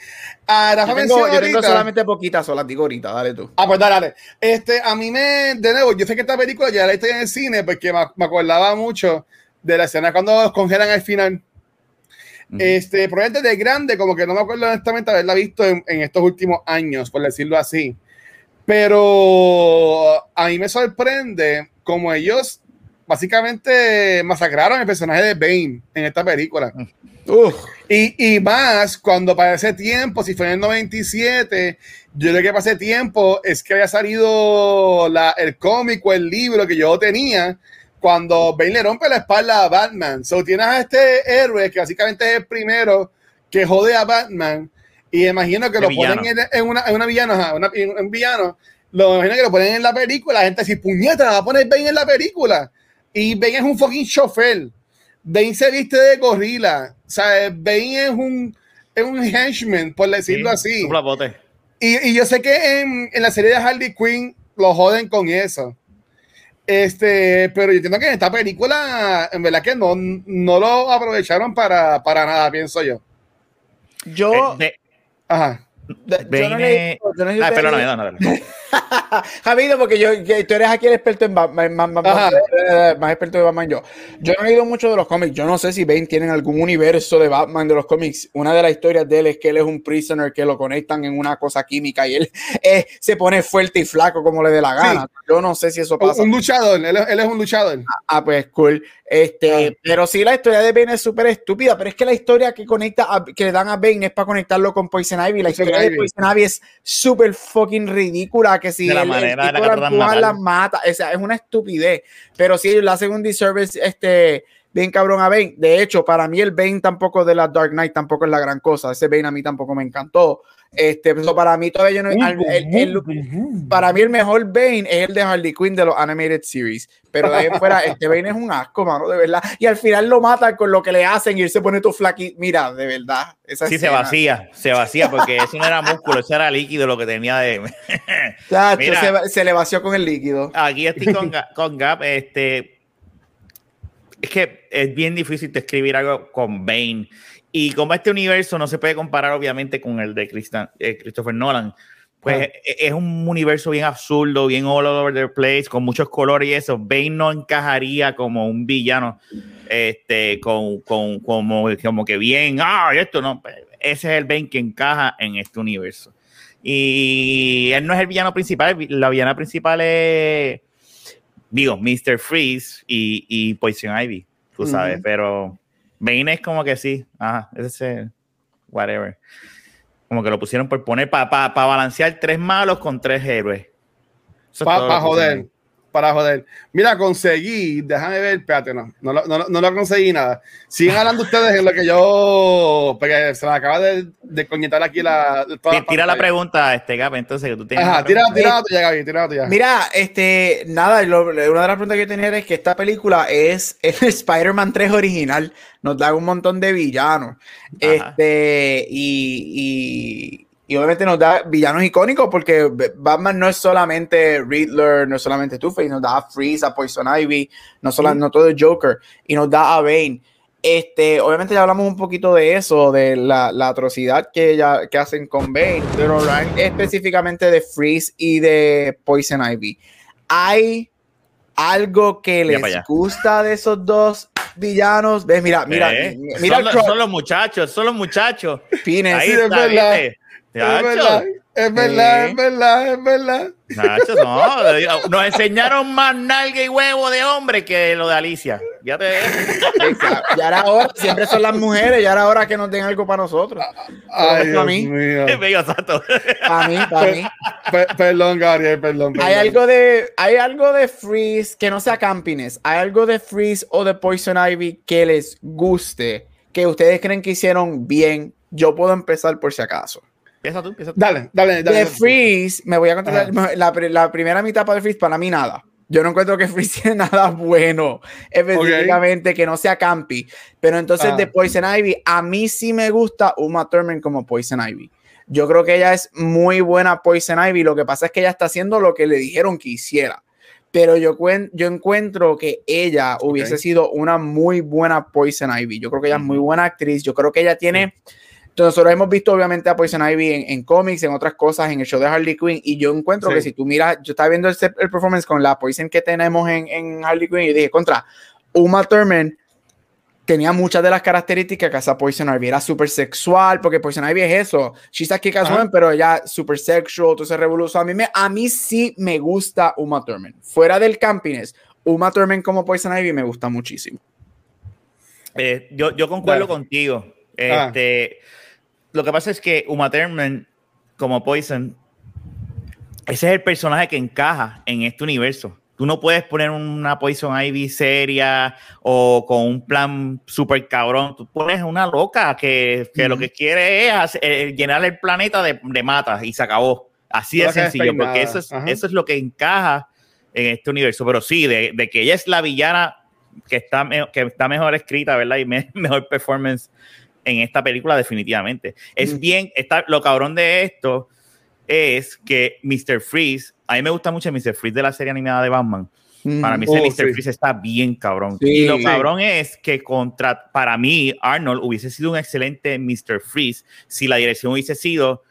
a Rafa yo tengo, yo tengo solamente poquitas, las digo ahorita, dale tú. Ah, pues dale, dale. Este, a mí me, de nuevo, yo sé que esta película ya la estoy en el cine porque me, me acordaba mucho de la escena cuando los congelan al final. Este, probablemente de grande, como que no me acuerdo honestamente haberla visto en, estos últimos años, por decirlo así. Pero a mí me sorprende como ellos básicamente masacraron el personaje de Bane en esta película. Y, y, más cuando para ese tiempo, si fue en el 97, yo creo que para ese tiempo es que había salido la, el cómic o el libro que yo tenía cuando Bane le rompe la espalda a Batman. So tienes a este héroe que básicamente es el primero que jode a Batman. Y imagino que lo ponen en, una, en una villana, un villano. Lo imagino que lo ponen en la película. La gente dice, puñeta, va a poner Bane en la película. Y Bane es un fucking chofer. Bane se viste de gorila. O sea, Bane es un, es un henchman, por decirlo así. Y, y, yo sé que en, en la serie de Harley Quinn lo joden con eso. Este, pero yo entiendo que en esta película, en verdad que no, no lo aprovecharon para, para nada, pienso yo. Yo. Eh, Ajá. Yo no le, yo no ah, pero no, no, no, Javido, porque yo, tú eres aquí el experto en Batman, más, más, experto de Batman yo. Yo no he leído mucho de los cómics. Yo no sé si Bane tienen algún universo de Batman de los cómics. Una de las historias de él es que él es un prisoner que lo conectan en una cosa química y él eh, se pone fuerte y flaco como le dé la gana. Yo no sé si eso pasa. Un luchador, él, es un luchador. Ah, pues cool. Este, ah. pero sí, la historia de Bane es súper estúpida, pero es que la historia que conecta que le dan a Bane es para conectarlo con Poison Ivy. La historia de Poison Ivy es súper fucking ridícula que si de la manera de la que las mata, o sea, es una estupidez, pero si ellos le hacen un disservice este bien cabrón a Bane. De hecho, para mí el Bane tampoco de la Dark Knight tampoco es la gran cosa. Ese Bane a mí tampoco me encantó. Este, para mí todavía no para mí el mejor Bane es el de Harley Quinn de los animated series, pero de ahí fuera este Bane es un asco, mano, de verdad. Y al final lo mata con lo que le hacen y él se pone todo flaquito. Mira, de verdad. Esa sí, se vacía, se vacía porque eso no era músculo, eso era líquido lo que tenía de. Mira, se, le vació con el líquido. Aquí estoy con, con Gap, este. Es que es bien difícil describir algo con Bane y como este universo no se puede comparar obviamente con el de eh, Christopher Nolan, pues e, es un universo bien absurdo, bien all over the place, con muchos colores y eso. Bane no encajaría como un villano, este, con, con como, como que bien, ah, esto no. Pues, ese es el Bane que encaja en este universo. Y él no es el villano principal, la villana principal es, digo, Mr. Freeze y, y Poison Ivy, tú sabes, pero Bane es como que sí, ajá, ese, whatever. Como que lo pusieron por poner, para pa, balancear tres malos con tres héroes. Para joder para joder. Mira, conseguí, déjame ver, espérate, no, no, no, no lo conseguí nada. Siguen hablando ustedes en lo que yo, porque se me acaba de, de coñetar aquí la. tira la pregunta, este Gap, entonces que tú tienes. Ajá, tira, tira tuya, Gaby, tira tuya. Mira, este, nada, una de las preguntas que tenía es que esta película es el Spider-Man 3 original. Nos da un montón de villanos. Este, y, y y obviamente nos da villanos icónicos porque Batman no es solamente Riddler, no es solamente Two-Face, nos da a Freeze, a Poison Ivy, no, solo, no todo el Joker, y nos da a Bane. Este, obviamente ya hablamos un poquito de eso, de la, la atrocidad que, ya, que hacen con Bane, pero específicamente de Freeze y de Poison Ivy. ¿Hay algo que les gusta de esos dos villanos? ¿Ves? Mira, mira, eh, mira. Son, los muchachos, son los muchachos. Pines. Ahí está, es verdad. Es verdad, es verdad, es verdad. Nacho, no, nos enseñaron más nalga y huevo de hombre que lo de Alicia. Ya te Ya era hora, siempre son las mujeres, ya era hora que nos den algo para nosotros. Ay, Dios mí. Mío. Para mí, para mí. perdón, Gabriel, perdón, perdón, Hay algo de, hay algo de Freeze que no sea campines. Hay algo de Freeze o de Poison Ivy que les guste, que ustedes creen que hicieron bien. Yo puedo empezar por si acaso. Empieza tú, empieza tú. Dale, dale, dale. De Freeze, me voy a contar la, la, primera mitad para Freeze, para mí nada. Yo no encuentro que Freeze tiene nada bueno, específicamente que no sea campi. Pero entonces de ah. Poison Ivy, a mí sí me gusta Uma Thurman como Poison Ivy. Yo creo que ella es muy buena Poison Ivy. Lo que pasa es que ella está haciendo lo que le dijeron que hiciera. Pero yo, yo encuentro que ella hubiese sido una muy buena Poison Ivy. Yo creo que ella es muy buena actriz. Yo creo que ella tiene nosotros hemos visto obviamente a Poison Ivy en, cómics, en otras cosas, en el show de Harley Quinn, y yo encuentro que si tú miras, yo estaba viendo el, el, performance con la Poison que tenemos en, en Harley Quinn y dije, contra, Uma Thurman tenía muchas de las características que hace Poison Ivy. Era súper sexual, porque Poison Ivy es eso. She's a kick pero ella súper sexual, entonces revolucionó. A mí, me, a mí sí me gusta Uma Thurman. Fuera del campiness, Uma Thurman como Poison Ivy me gusta muchísimo. Eh, yo, yo concuerdo contigo. Ah. Lo que pasa es que Uma Thurman, como Poison, ese es el personaje que encaja en este universo. Tú no puedes poner una Poison Ivy seria o con un plan súper cabrón. Tú pones una loca que, lo que quiere es eh, llenar el planeta de, de, matas y se acabó. Así de sencillo, porque eso es, eso es lo que encaja en este universo. Pero sí, de, que ella es la villana que está, que está mejor escrita, ¿verdad? Y mejor performance en esta película definitivamente. Es bien, está, lo cabrón de esto es que Mr. Freeze, a mí me gusta mucho Mr. Freeze de la serie animada de Batman. Para mí oh, Mr. Freeze está bien cabrón. y lo cabrón es que contra, para mí, Arnold hubiese sido un excelente Mr. Freeze si la dirección hubiese sido,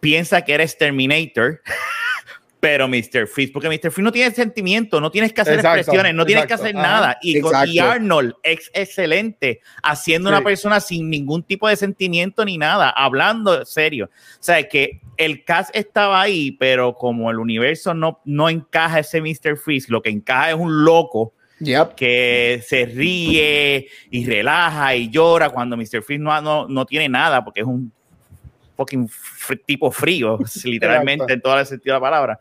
piensa que eres Terminator. pero Mr. Freeze, porque Mr. Freeze no tiene sentimiento, no tienes que hacer expresiones, no tienes que hacer nada. Y, Arnold es excelente haciendo una persona sin ningún tipo de sentimiento ni nada, hablando serio. O sea, que el cast estaba ahí, pero como el universo no, no encaja ese Mr. Freeze, lo que encaja es un loco. que se ríe y relaja y llora cuando Mr. Freeze no, no, no tiene nada porque es un fucking tipo frío, literalmente en todo el sentido de la palabra.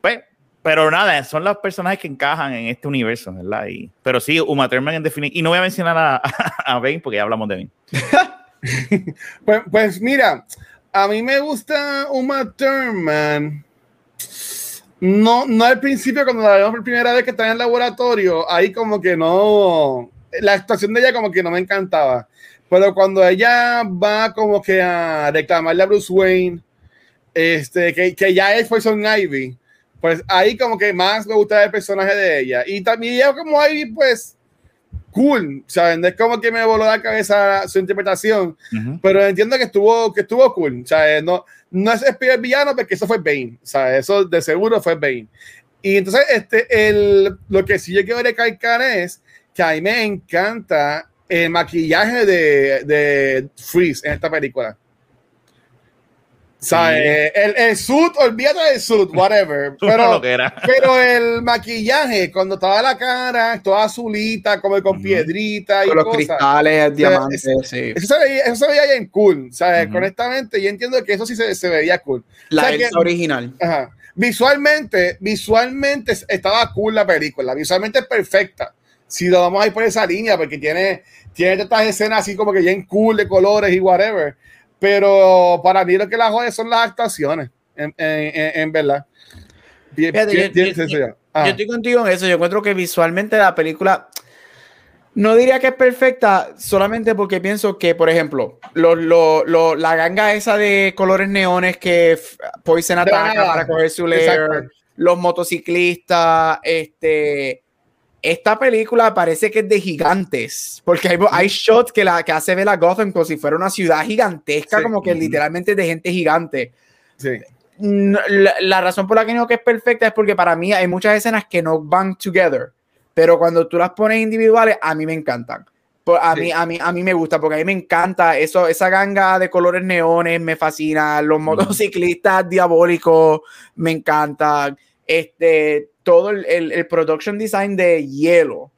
Pues, pero nada, son los personajes que encajan en este universo, ¿verdad? Y, pero sí, Uma Thurman en definitiva. Y no voy a mencionar a, a Bane porque ya hablamos de Bane. pues, pues, mira, a mí me gusta Uma Thurman. No, no al principio, cuando la vimos por primera vez que está en el laboratorio, ahí como que no. La actuación de ella como que no me encantaba. Pero cuando ella va como que a reclamarle a Bruce Wayne, este, que, que ya es Poison Ivy, pues ahí como que más me gusta el personaje de ella. Y también ella como Ivy, pues cool, ¿saben? Es como que me voló la cabeza su interpretación, pero entiendo que estuvo, que estuvo cool, ¿sabes? No, no es el villano porque eso fue Bane, ¿sabes? Eso de seguro fue Bane. Y entonces, este, el, lo que sí yo quiero recalcar es que a mí me encanta el maquillaje de, de Freeze en esta película. ¿Sabes? El, el suit, olvídate del suit, whatever. Pero, pero el maquillaje, cuando estaba la cara, toda azulita, como con piedrita y con los cristales, diamantes, sí. Eso se veía, eso se veía bien cool, ¿sabes? Honestamente, yo entiendo que eso sí se, se veía cool. La original. Ajá. Visualmente, visualmente estaba cool la película, visualmente es perfecta. Si lo vamos a ir por esa línea, porque tiene, tiene estas escenas así como que bien cool de colores y whatever pero para mí lo que la jode son las actuaciones, en, en, en verdad. yo, estoy contigo en eso. Yo encuentro que visualmente la película no diría que es perfecta, solamente porque pienso que, por ejemplo, lo, lo, lo, la ganga esa de colores neones que Poison ataca para coger su layer, los motociclistas, este, esta película parece que es de gigantes, porque hay, hay shots que, la, que hace ver a Gotham como si fuera una ciudad gigantesca, Sí. como que literalmente de gente gigante. Sí. La, la razón por la que digo que es perfecta es porque para mí hay muchas escenas que no van together, pero cuando tú las pones individuales, a mí me encantan. Por- a, Sí. mí, a, mí, a mí me gusta, porque a mí me encanta eso, esa ganga de colores neones, me fascina, los motociclistas diabólicos, me encantan, este, todo el, el- el production design de hielo,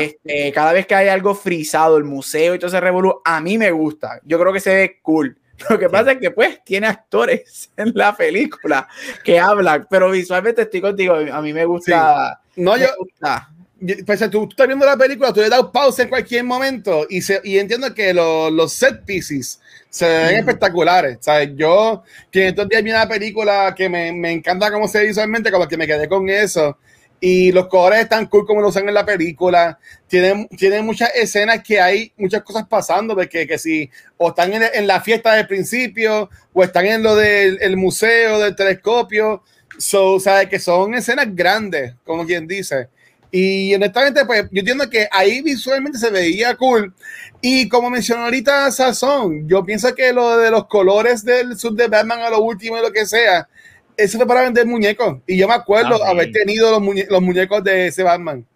este, cada vez que hay algo frisado, el museo y todo ese revolú, a mí me gusta. Yo creo que se ve cool. Lo que pasa es que, pues, tiene actores en la película que hablan, pero visualmente estoy contigo. A mí me gusta. No, me yo, gusta. Pues, tú, tú estás viendo la película, tú le das pausa en cualquier momento y, se, y entiendo que lo- los set pieces se ven Ujú. espectaculares. ¿sabes? Yo, que estos días vi una película que me, me encanta cómo se visualmente, como que me quedé con eso. Y los colores están cool como lo usan en la película. Tienen, tienen muchas escenas que hay muchas cosas pasando, de que, que si o están en, en la fiesta del principio o están en lo del el museo del telescopio. So, ¿sabes? Que son escenas grandes, como quien dice. Y honestamente, pues yo entiendo que ahí visualmente se veía cool. Y como mencionó ahorita Sazón, yo pienso que lo de los colores del sub de Batman a lo último y lo que sea, eso fue para vender muñecos. Y yo me acuerdo haber tenido los, muñe- los muñecos de ese Batman.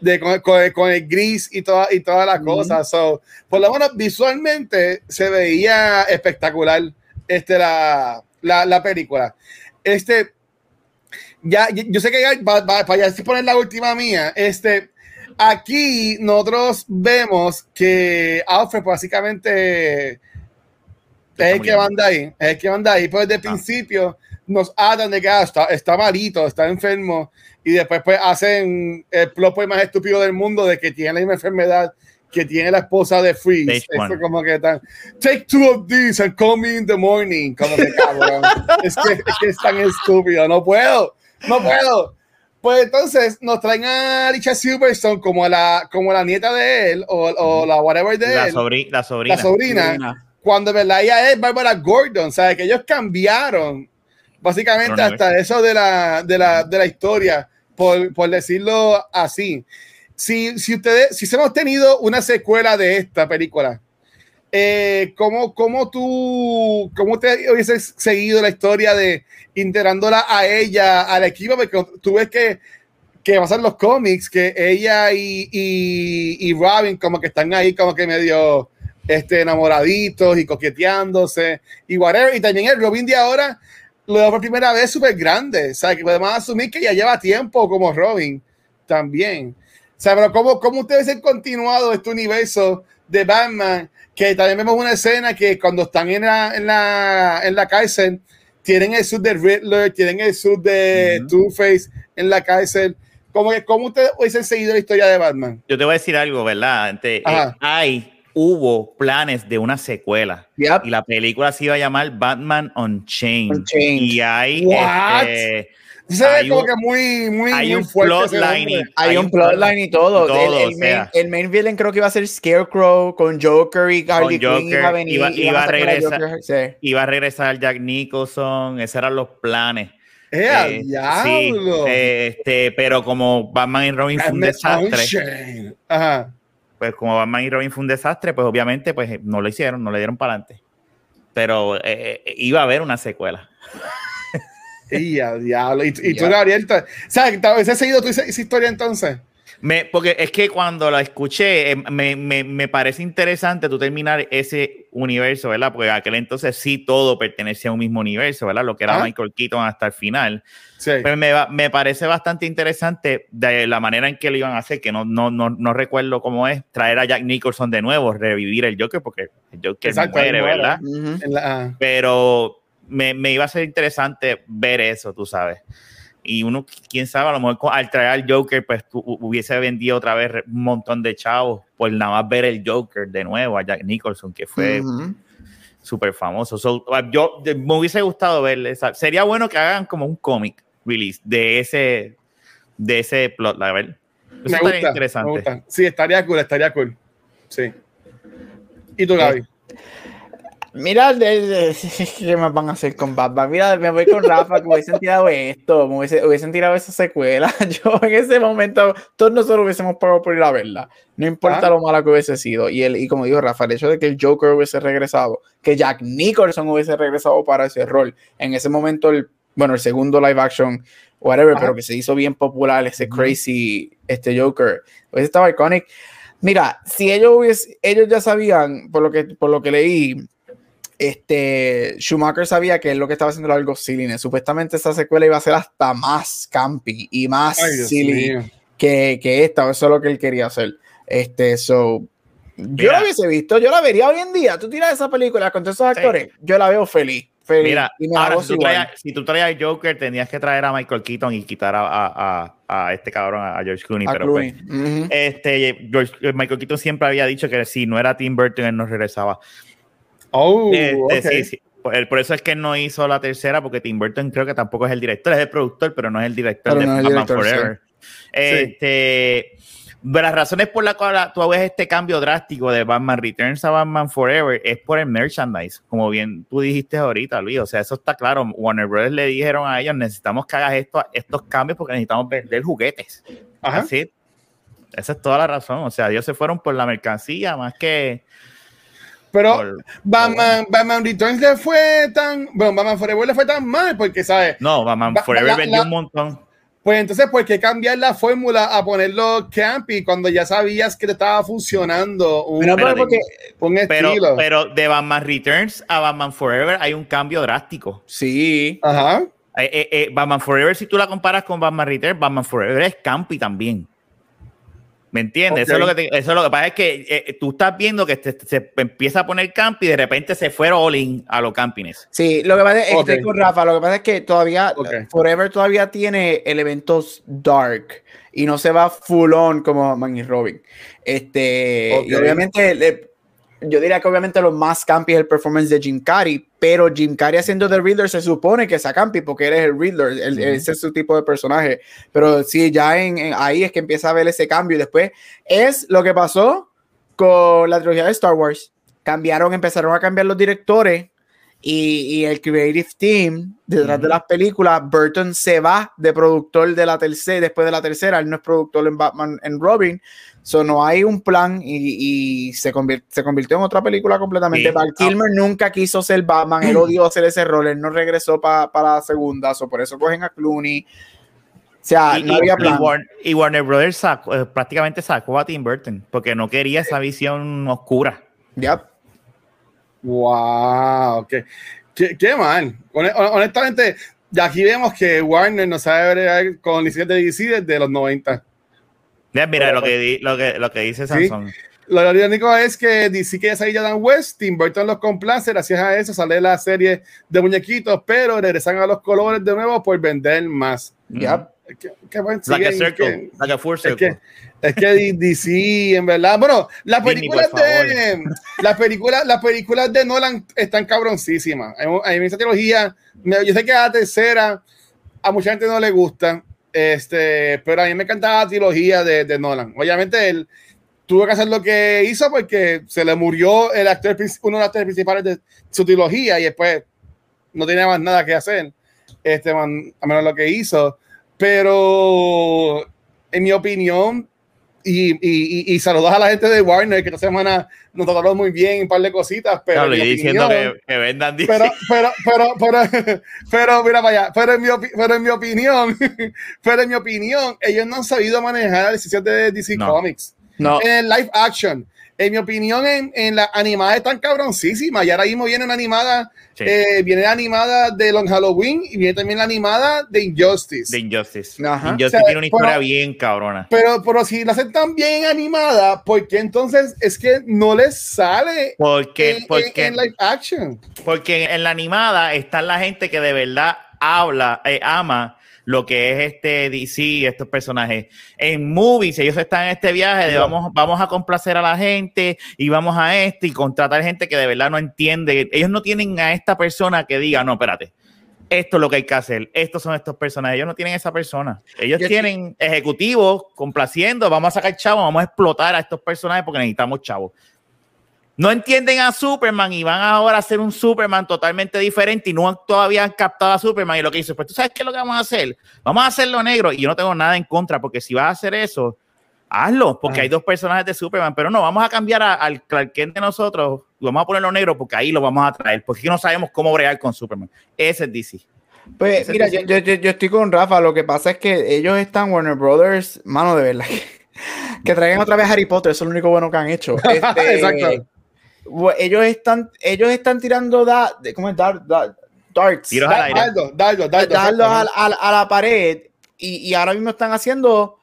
De, con, con- con el gris y toda, y todas las cosas. So, por lo menos visualmente se veía espectacular este, la, la, la película. Este, ya, yo sé que ya, para ya poner la última mía, este, aquí nosotros vemos que Alfred pues, básicamente es el que manda ahí, es el que manda ahí, pues desde el Ah. principio nos atan de que ah, está, está malito, está enfermo, y después pues hacen el plot más estúpido del mundo de que tiene la misma enfermedad que tiene la esposa de Freeze. Eso como que tan, take two of these and call me in the morning. Como que cabrón. es, que, es que es tan estúpido, no puedo, no puedo. Pues entonces nos traen a Richard Silverstone como la, como la nieta de él o, o la whatever de La, él, sobri- la sobrina. la sobrina, cuando en verdad ella es Barbara Gordon, ¿sabes? Que ellos cambiaron básicamente Pero no hasta eso de la, de la, de la historia, por, por decirlo así. Si, si ustedes, si hemos tenido una secuela de esta película, eh, ¿cómo, cómo tú, cómo te hubieses seguido la historia de integrándola a ella, al equipo? Porque tú ves que, que pasan los cómics, que ella y, y, y Robin como que están ahí como que medio este, enamoraditos y coqueteándose y whatever. Y también el Robin de ahora lo veo por primera vez súper grande. O sea, que podemos asumir que ya lleva tiempo como Robin también. O sea, pero ¿cómo, cómo ustedes han continuado este universo de Batman? Que también vemos una escena que cuando están en la, en la, en la cárcel, tienen el sud de Riddler, tienen el sud de Ujú. Two-Face en la cárcel. ¿Cómo, que- ¿Cómo ustedes hubiesen seguido la historia de Batman? Yo te voy a decir algo, ¿verdad? Antes, eh, hay, hubo planes de una secuela. Yep. Y la película se iba a llamar Batman Unchained. Unchained. Y hay, What? este, Se ve como un- que muy, muy, hay muy un plotline hombre. Hay, Hay un un plotline y todo. todo, el, el o main, sea. el main villain creo que iba a ser Scarecrow con Joker y Harley Con Quinn iba a iba- a regresar. Joker, sí. iba a regresar Jack Nicholson, esos eran los planes. ¡Eh, Eh, sí, eh, este, pero como Batman y Robin fue un Batman desastre. Ajá. pues como Batman y Robin fue un desastre, pues obviamente pues no lo hicieron, no le dieron para adelante. Pero eh, eh, iba a haber una secuela. Y al diablo. Y, y tú. Gabriel, ¿sabes? ¿Te has seguido tú esa, historia entonces? Me, porque es que cuando la escuché, eh, me, me, me parece interesante tú terminar ese universo, ¿verdad? Porque aquel entonces sí todo pertenecía a un mismo universo, ¿verdad? Lo que era Ah. Michael Keaton hasta el final. Sí. Pues me, me parece bastante interesante de la manera en que lo iban a hacer, que no, no, no, no recuerdo cómo es, traer a Jack Nicholson de nuevo, revivir el Joker, porque el Joker Exacto, muere. ¿verdad? La- ah. Pero me, me iba a ser interesante ver eso, tú sabes. Y uno, quién sabe, a lo mejor al traer al Joker, pues hubiese vendido otra vez un montón de chavos por nada más ver el Joker de nuevo, a Jack Nicholson, que fue Ujú. súper famoso. So, uh, yo me hubiese gustado verle. Sería bueno que hagan como un cómic release de ese, de ese plot, la verdad. Eso Me estaría gusta, interesante. me gusta. Sí, estaría cool, estaría cool. Sí. ¿Y tú, Gaby? Mira, ¿qué me van a hacer con Batman? Mira, me voy con Rafa, que hubiesen tirado esto, me hubiesen, tirado esa secuela. Yo en ese momento, todos nosotros hubiésemos pagado por ir a verla. No importa ah. lo mala que hubiese sido. Y, el, y como dijo Rafa, el hecho de que el Joker hubiese regresado, que Jack Nicholson hubiese regresado para ese rol, en ese momento, el, bueno, el segundo live action, whatever, pero que se hizo bien popular, ese crazy, este Joker, pues estaba iconic. Mira, si ellos, ellos ya sabían, por lo que, por lo que leí, este, Schumacher sabía que él lo que estaba haciendo era algo silly. Supuestamente esta secuela iba a ser hasta más campi y más silly que, que, esta. Eso es lo que él quería hacer. Este, so, yo la hubiese visto, yo la vería hoy en día. Tú tiras esa película con todos esos actores, yo la veo feliz. Mira, ahora, si, tú traías, si, tú traías, Joker, tenías que traer a Michael Keaton y quitar a, a, a este cabrón, a George Clooney. pero Pues, este, Michael Keaton siempre había dicho que si no era Tim Burton, él no regresaba. Oh, este, sí, Por, eso es que no hizo la tercera, porque Tim Burton creo que tampoco es el director, es el productor, pero no es el director de Batman Forever. Este, las razones por las cuales tú ves este cambio drástico de Batman Returns a Batman Forever es por el merchandise, como bien tú dijiste ahorita, Luis. O sea, eso está claro. Warner Brothers le dijeron a ellos: necesitamos que hagas esto, estos cambios porque necesitamos vender juguetes. Así. Esa es toda la razón. O sea, ellos se fueron por la mercancía más que pero Batman, Batman Returns le fue tan. Bueno, Batman Forever le fue tan mal porque, ¿sabes? No, Batman Forever vendió un montón. Pues entonces, ¿por qué cambiar la fórmula a ponerlo campy cuando ya sabías que te estaba funcionando un, estilo? Pero, de Batman Returns a Batman Forever hay un cambio drástico. Sí. Ajá. Eh, eh, eh, Batman Forever, si tú la comparas con Batman Returns, Batman Forever es campy también. ¿Me entiendes? Eso, es lo que eso es lo que pasa es que eh, tú estás viendo que se empieza a poner camp y de repente se fue all in a los campings. Sí, lo que pasa es, que con Rafa, lo que pasa es que todavía Forever todavía tiene elementos dark y no se va full on como Man y Robin. Este, y obviamente yo diría que obviamente lo más campi es el performance de Jim Carrey, pero Jim Carrey haciendo The Riddler se supone que sea campi porque eres el Riddler, ese es su tipo de personaje. Pero sí, ya en, ahí es que empieza a ver ese cambio. Y después es lo que pasó con la trilogía de Star Wars. Cambiaron, empezaron a cambiar los directores y, el creative team detrás de las películas. Burton se va de productor de la tercera, después de la tercera, él no es productor en Batman en Robin. So, no hay un plan y, se, se convirtió en otra película completamente. Val Kilmer nunca quiso ser Batman, él odió hacer ese rol, él no regresó para la segunda, so, por eso cogen a Clooney. O sea, no había plan. Y Warner, Brothers eh, prácticamente sacó a Tim Burton porque no quería esa visión oscura. Yep. Wow, qué, qué, mal. Honestamente, de aquí vemos que Warner no sabe ver con licencias de DC desde los 90. mira lo, que, lo, que, lo que dice Samsung. Lo irónico es que DC quiere salir Dan West, Tim Burton los complace, gracias a eso sale la serie de muñequitos, pero regresan a los colores de nuevo por vender más. Qué, buen like a circle, like a circle. Es que DC, en verdad, bueno, las películas de las películas, las películas de Nolan están cabroncísimas. Hay, esa trilogía, yo sé que a la tercera a mucha gente no le gusta, este, pero a mí me encantaba la trilogía de, de Nolan. Obviamente él tuvo que hacer lo que hizo porque se le murió el actor, uno de los actores principales de su trilogía y después no tenía más nada que hacer, este, a menos lo que hizo. Pero en mi opinión, y, y, y, saludos a la gente de Warner que esta semana nos trataron muy bien un par de cositas pero claro, diciendo que, vendan pero, pero, pero, pero, pero, mira vaya pero en mi, pero en mi opinión pero en mi opinión ellos no han sabido manejar la decisión de DC Comics. No. en el live action en mi opinión, en, en la animada están cabroncísimas. Y ahora mismo viene una animada, eh, viene la animada de Long Halloween y viene también la animada de Injustice. De Injustice. Injustice tiene una historia bien cabrona. Pero, pero si la hacen tan bien animada, ¿por qué entonces es que no les sale porque, en, porque, en, live action? Porque en la animada está la gente que de verdad habla, eh, ama lo que es este DC, estos personajes. En movies, ellos están en este viaje de vamos, vamos a complacer a la gente y vamos a esto y contratar gente que de verdad no entiende. Ellos no tienen a esta persona que diga, no, espérate, esto es lo que hay que hacer, estos son estos personajes. Ellos no tienen esa persona. Ellos tienen ejecutivos complaciendo, vamos a sacar chavos, vamos a explotar a estos personajes porque necesitamos chavos. No entienden a Superman y van ahora a hacer un Superman totalmente diferente y no todavía han captado a Superman y lo que dice, pues tú sabes qué es lo que vamos a hacer, vamos a hacerlo negro y yo no tengo nada en contra porque si vas a hacer eso, hazlo, porque hay dos personajes de Superman, pero no, vamos a cambiar al Clark Kent de nosotros y vamos a ponerlo negro porque ahí lo vamos a traer, porque no sabemos cómo bregar con Superman. Ese es DC. Pues mira, yo, yo, yo, estoy con Rafa, lo que pasa es que ellos están, Warner Brothers, mano, de verdad, que, traigan otra vez Harry Potter, eso es lo único bueno que han hecho. Este, Exacto. Ellos están, ellos están tirando da, ¿cómo es? darts. Tiros al aire. a, la pared y, y ahora mismo están haciendo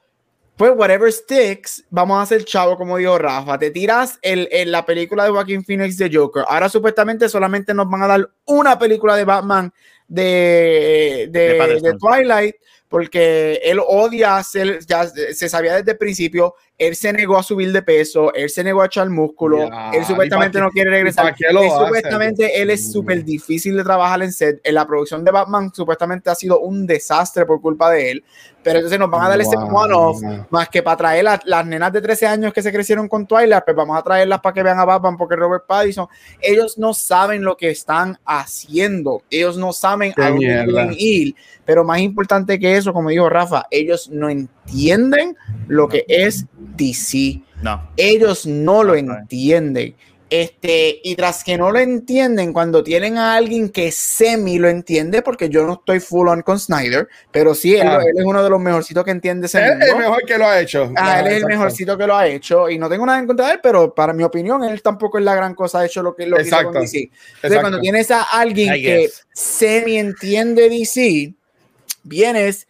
pues whatever sticks, vamos a hacer chavo, como dijo Rafa. Te tiras en el, la película de Joaquin Phoenix de Joker. Ahora supuestamente solamente nos van a dar una película de Batman de, de, de Twilight, porque él odia ser, ya se sabía desde el principio, él se negó a subir de peso, él se negó a echar músculo, él supuestamente no quiere regresar. Él, supuestamente él es súper difícil de trabajar en set. En la producción de Batman supuestamente ha sido un desastre por culpa de él. Pero entonces nos van a dar ese one-off, más que para traer a las nenas de 13 años que se crecieron con Twilight, pues vamos a traerlas para que vean a Batman, porque Robert Pattinson, ellos no saben lo que están haciendo, ellos no saben a dónde quieren ir. Pero más importante que eso, como dijo Rafa, ellos no entienden lo que es DC. No. Ellos no lo entienden. Este, y tras que no lo entienden, cuando tienen a alguien que semi lo entiende, porque yo no estoy full on con Snyder, pero sí, él, es uno de los mejorcitos que entiende ese Él es el mejor que lo ha hecho. Ah, él es el mejorcito que lo ha hecho, y no tengo nada en contra de él, pero para mi opinión, él tampoco es la gran cosa, ha hecho lo que lo Exacto. hizo con DC. Entonces, cuando tienes a alguien que semi entiende DC, vienes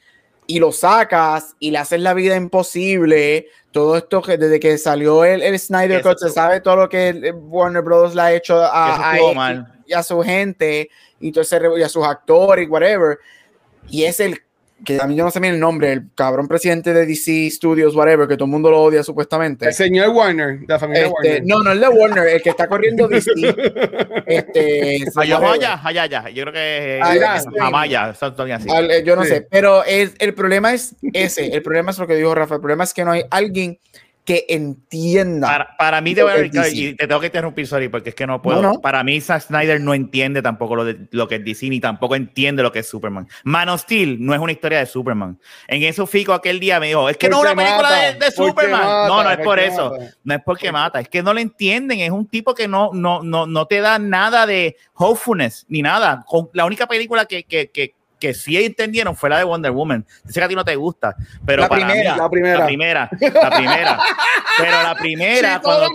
y lo sacas y le haces la vida imposible. Todo esto que desde que salió el, el Snyder Cut se sabe todo lo que Warner Bros. le ha hecho a, a y a su gente y, todo ese, y a sus actores y whatever. Y es el que a mí yo no sé bien el nombre, el cabrón presidente de DC Studios, whatever, que todo el mundo lo odia supuestamente. El señor Warner, de la familia este, Warner. No, no el de Warner, el que está corriendo DC. este, allá, allá, allá, yo creo que Amaya, eh, yo no sé, pero el, el problema es ese, el problema es lo que dijo Rafa, el problema es que no hay alguien que entienda. Para, para mí, y te tengo que interrumpir, sorry, porque es que no puedo. Para mí, Zack Snyder no entiende tampoco lo, de, lo que es DC, ni tampoco entiende lo que es Superman. Man of Steel no es una historia de Superman. En eso Fico aquel día me dijo, es que no es una película de, Superman. no, no es por eso. No es porque mata, es que no lo entienden. Es un tipo que no, no, no, no te da nada de hopefulness, ni nada. La única película que, que, que que sí entendieron fue la de Wonder Woman. Dice que a ti no te gusta, pero la para primera, mí, la primera, la primera, la primera, pero la primera, cuando,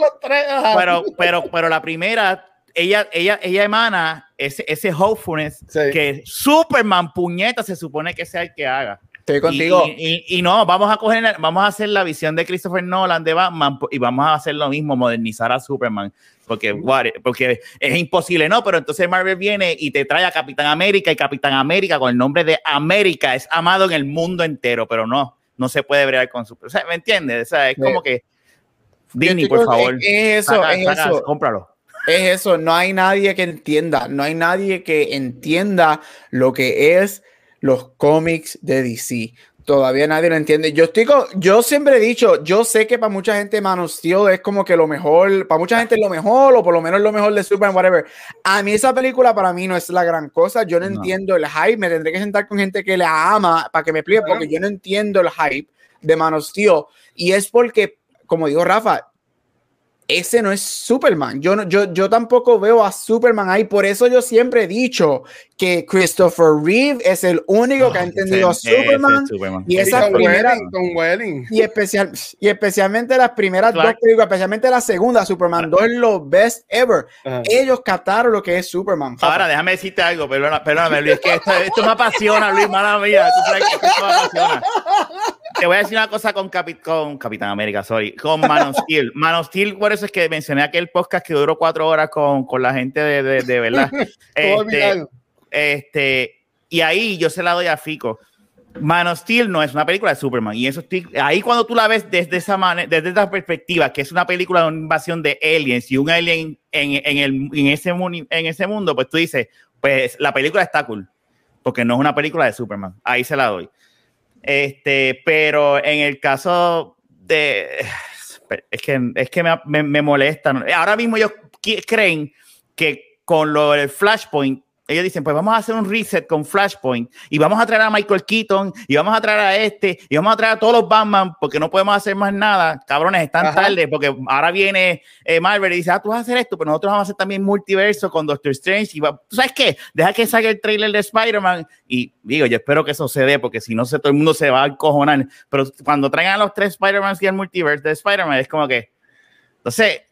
pero, pero, pero la primera, ella, ella, ella emana ese, ese hopefulness que Superman puñeta se supone que sea el que haga. Estoy contigo. Y, y, no, vamos a coger, vamos a hacer la visión de Christopher Nolan de Batman y vamos a hacer lo mismo, modernizar a Superman porque, porque es imposible, ¿no? Pero entonces Marvel viene y te trae a Capitán América y Capitán América con el nombre de América es amado en el mundo entero, pero no, no se puede bregar con su... O sea, ¿me entiendes? O sea, es como que... Disney, por favor. Es, eso, es eso. Cómpralo. Es eso, no hay nadie que entienda, no hay nadie que entienda lo que es los cómics de DC. Todavía nadie lo entiende. Yo estoy yo siempre he dicho, yo sé que para mucha gente Man es como que lo mejor, para mucha gente es lo mejor, o por lo menos lo mejor de Superman, whatever. A mí esa película para mí no es la gran cosa. Yo no, entiendo el hype. Me tendré que sentar con gente que la ama para que me explique, porque yo no entiendo el hype de Man Y es porque, como dijo Rafa, ese no es Superman. Yo, yo, yo tampoco veo a Superman ahí. Por eso yo siempre he dicho que Christopher Reeve es el único que ha entendido a Superman, Y esa primera. Y, especial, y especialmente las primeras dos películas, especialmente la segunda, Superman 2 es lo best ever. Ellos captaron lo que es Superman. Ahora, déjame decirte algo, perdóname, Luis, que esto, esto, me apasiona, Luis, mala mía. Tú sabes que esto me apasiona te voy a decir una cosa con, con Capitán América, sorry, con Man of Steel. Man of Steel, por eso es que mencioné aquel podcast que duró cuatro horas con, con la gente de, de, de verdad. este, este, y ahí yo se la doy a Fico. Man of Steel no es una película de Superman. Y eso ahí cuando tú la ves desde esa manera, desde esa perspectiva, que es una película de una invasión de aliens y un alien en, en, el, en, ese, en ese mundo, pues tú dices, pues la película está cool. Porque no es una película de Superman. Ahí se la doy. Este, pero en el caso de. Es que, es que me, me, molesta. Ahora mismo yo creen que con lo del Flashpoint ellos dicen, pues vamos a hacer un reset con Flashpoint y vamos a traer a Michael Keaton y vamos a traer a este y vamos a traer a todos los Batman porque no podemos hacer más nada. Cabrones, están tarde porque ahora viene eh, Marvel y dice, ah, tú vas a hacer esto, pero nosotros vamos a hacer también multiverso con Doctor Strange. Y ¿Tú sabes qué? Deja que salga el trailer de Spider-Man y digo, yo espero que eso se dé porque si no, se, todo el mundo se va a cojonar. Pero cuando traigan a los tres Spider-Man y el multiverso de Spider-Man, es como que... Entonces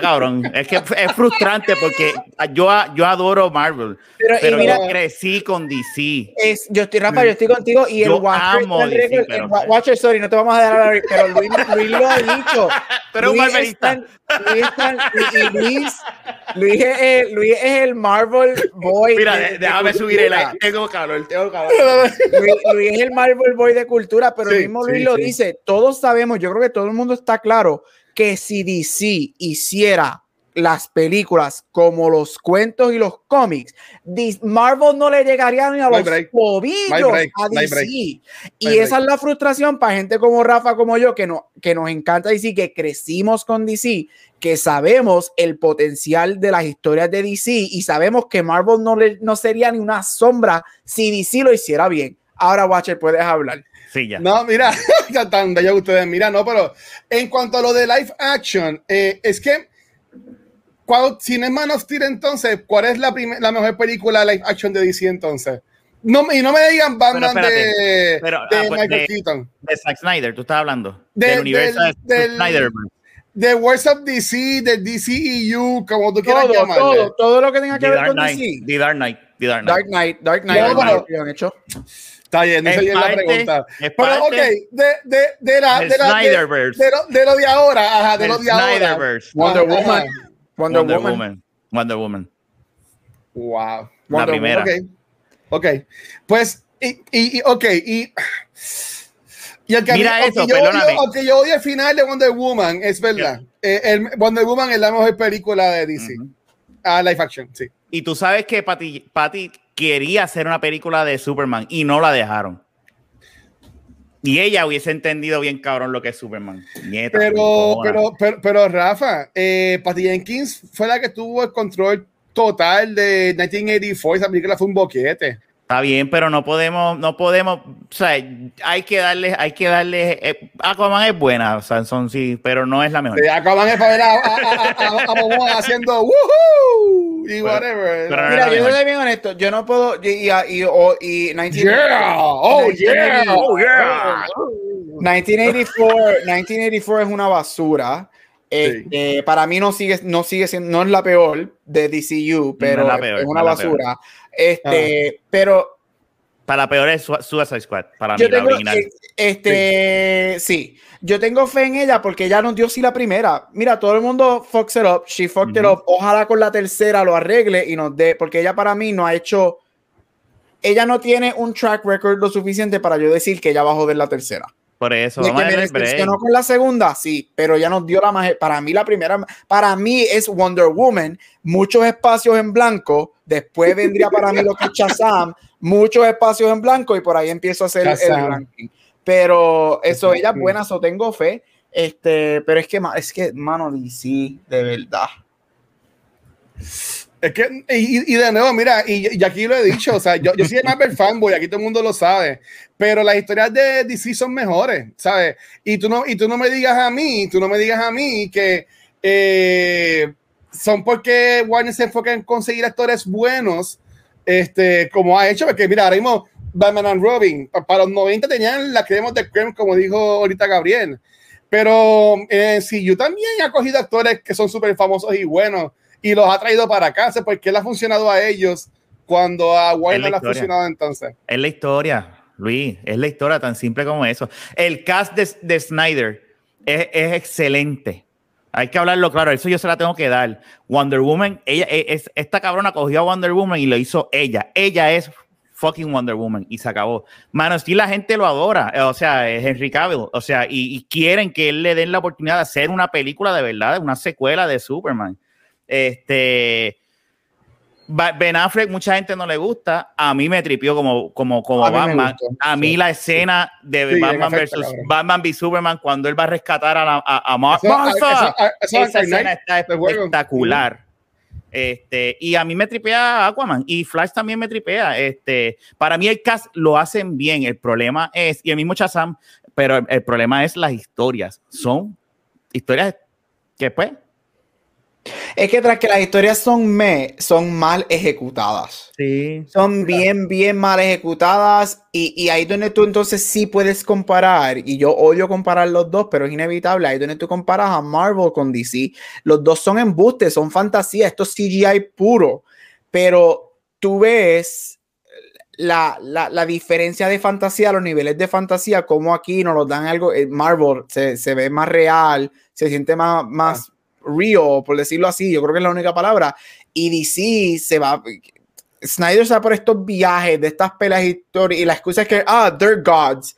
cabrón. Es que es frustrante porque yo, yo adoro Marvel, pero, yo crecí con DC. Es, yo estoy, Rafa, yo estoy contigo y el Watcher, amo DC, pero, Watcher, sorry, no te vamos a dar pero Luis, Luis lo ha dicho. Pero un Marvelista. Luis, Luis, Luis, es el, Luis es el Marvel Boy. Mira, déjame subir el Tengo calor, tengo calor. Luis, Luis, es el Marvel Boy de cultura, pero el mismo Luis lo dice. Todos sabemos, yo creo que todo el mundo está claro que si DC hiciera las películas como los cuentos y los cómics, Marvel no le llegaría ni a los tobillos a DC. y esa es la frustración para gente como Rafa, como yo, que, no, que nos encanta DC, que crecimos con DC, que sabemos el potencial de las historias de DC y sabemos que Marvel no, le, no sería ni una sombra si DC lo hiciera bien. Ahora, Watcher, puedes hablar. No, mira, ya tan bello ustedes. Mira, no, pero en cuanto a lo de live action, eh, es que cuando, si no es Man of Steel, entonces, ¿cuál es la, la mejor película live action de DC entonces? No, y no me digan Batman de, pero, de ah, pues, Michael Keaton. De Zack Snyder, tú estás hablando. De, del universo de Snyder. De Words of DC, de DCEU, como tú quieras llamarlo. Todo, todo lo que tenga que ver con DC. The Dark Knight. The Dark Knight. Dark Knight. Dark Knight. Dark Knight. Dark hecho. Está bien, esa es la pregunta. Pero, ok, de, de, de, la, de, la, de, de, lo, de lo de ahora, ajá, de lo de ahora. Wonder Woman. Wonder, Wonder Woman. Wonder Woman. Wow. la primera. Ok. Ok. Pues, y, y, ok, y. Y el que, Mira eso, aunque, yo odio, aunque yo odio el final de Wonder Woman, es verdad. Eh, el, Wonder Woman es la mejor película de DC. Uh -huh. uh, live action, sí. Y tú sabes que Patty, Patty quería hacer una película de Superman y no la dejaron. Y ella hubiese entendido bien cabrón lo que es Superman. Nieta, pero, pero, pero, pero, Rafa, eh, Patty Jenkins fue la que tuvo el control total de 1984. Esa película fue un boquete. Está bien, pero no podemos, no podemos, o sea, hay que darle, hay que darle, eh, Aquaman es buena, son sí, pero no es la mejor. Sí, Aquaman es para ver a, a, a, a haciendo woohoo y whatever. Pero Mira, yo soy bien honesto, yo no puedo, y, y, o, y 19, yeah, oh yeah, oh yeah. 1984, 1984 es una basura. Este, para mí no sigue, no sigue siendo, no es la peor de DCU, pero no es, peor, es, una no basura. Este, ah. pero. Para peor es Suicide Squad, para yo mí, tengo, la original. Este, sí. sí. yo tengo fe en ella porque ella nos dio sí la primera. Mira, todo el mundo fucks it up, she fucked uh -huh. it up. Ojalá con la tercera lo arregle y nos dé, porque ella para mí no ha hecho. Ella no tiene un track record lo suficiente para yo decir que ella va a joder la tercera. Por eso, de que me con la segunda, sí, pero ya nos dio la más. Para mí, la primera, para mí es Wonder Woman, muchos espacios en blanco. Después vendría para mí lo que es Shazam, muchos espacios en blanco y por ahí empiezo a hacer Shazam. el ranking. Pero eso, ella es buena, eso tengo fe. Este, pero es que, es que, mano, sí, de verdad. Es que, y, y, de nuevo, mira, y, y, aquí lo he dicho, o sea, yo, yo soy Marvel fanboy, aquí todo el mundo lo sabe, pero las historias de DC son mejores, ¿sabes? Y tú no, y tú no me digas a mí, tú no me digas a mí que eh, son porque Warner se enfoca en conseguir actores buenos, este, como ha hecho, porque mira, ahora mismo Batman and Robin, para los 90 tenían la creemos de creme, como dijo ahorita Gabriel, pero eh, si yo también he cogido actores que son súper famosos y buenos, y los ha traído para acá. ¿Por qué le ha funcionado a ellos cuando a Warner le ha funcionado entonces? Es la historia, Luis, es la historia tan simple como eso. El cast de, de Snyder es, es, excelente. Hay que hablarlo claro, eso yo se la tengo que dar. Wonder Woman, ella es, esta cabrona cogió a Wonder Woman y lo hizo ella. Ella es fucking Wonder Woman y se acabó. Mano, sí la gente lo adora, o sea, es Henry Cavill, o sea, y, y quieren que él le den la oportunidad de hacer una película de verdad, una secuela de Superman. Este. Ben Affleck, mucha gente no le gusta. A mí me tripió como, como, como a Batman. Mí a mí la escena de sí, Batman versus Batman v Superman cuando él va a rescatar a, la, a, a Martha. Esa escena está espectacular. Este, y a mí me tripea Aquaman y Flash también me tripea. Este, para mí el cast lo hacen bien. El problema es, y el mismo Shazam, pero el, el problema es las historias. Son historias que pues es que tras que las historias son me, son mal ejecutadas. Sí. Son bien, bien mal ejecutadas. Y, y, ahí donde tú entonces sí puedes comparar. Y yo odio comparar los dos, pero es inevitable. Ahí donde tú comparas a Marvel con DC. Los dos son embustes, son fantasía. Esto es CGI puro. Pero tú ves la, la, la, diferencia de fantasía, los niveles de fantasía, como aquí nos lo dan algo. Eh, Marvel se, se ve más real, se siente más, más, real, por decirlo así, yo creo que es la única palabra. Y DC se va. Snyder se va por estos viajes de estas pelas historias y la excusa es que, ah, they're gods.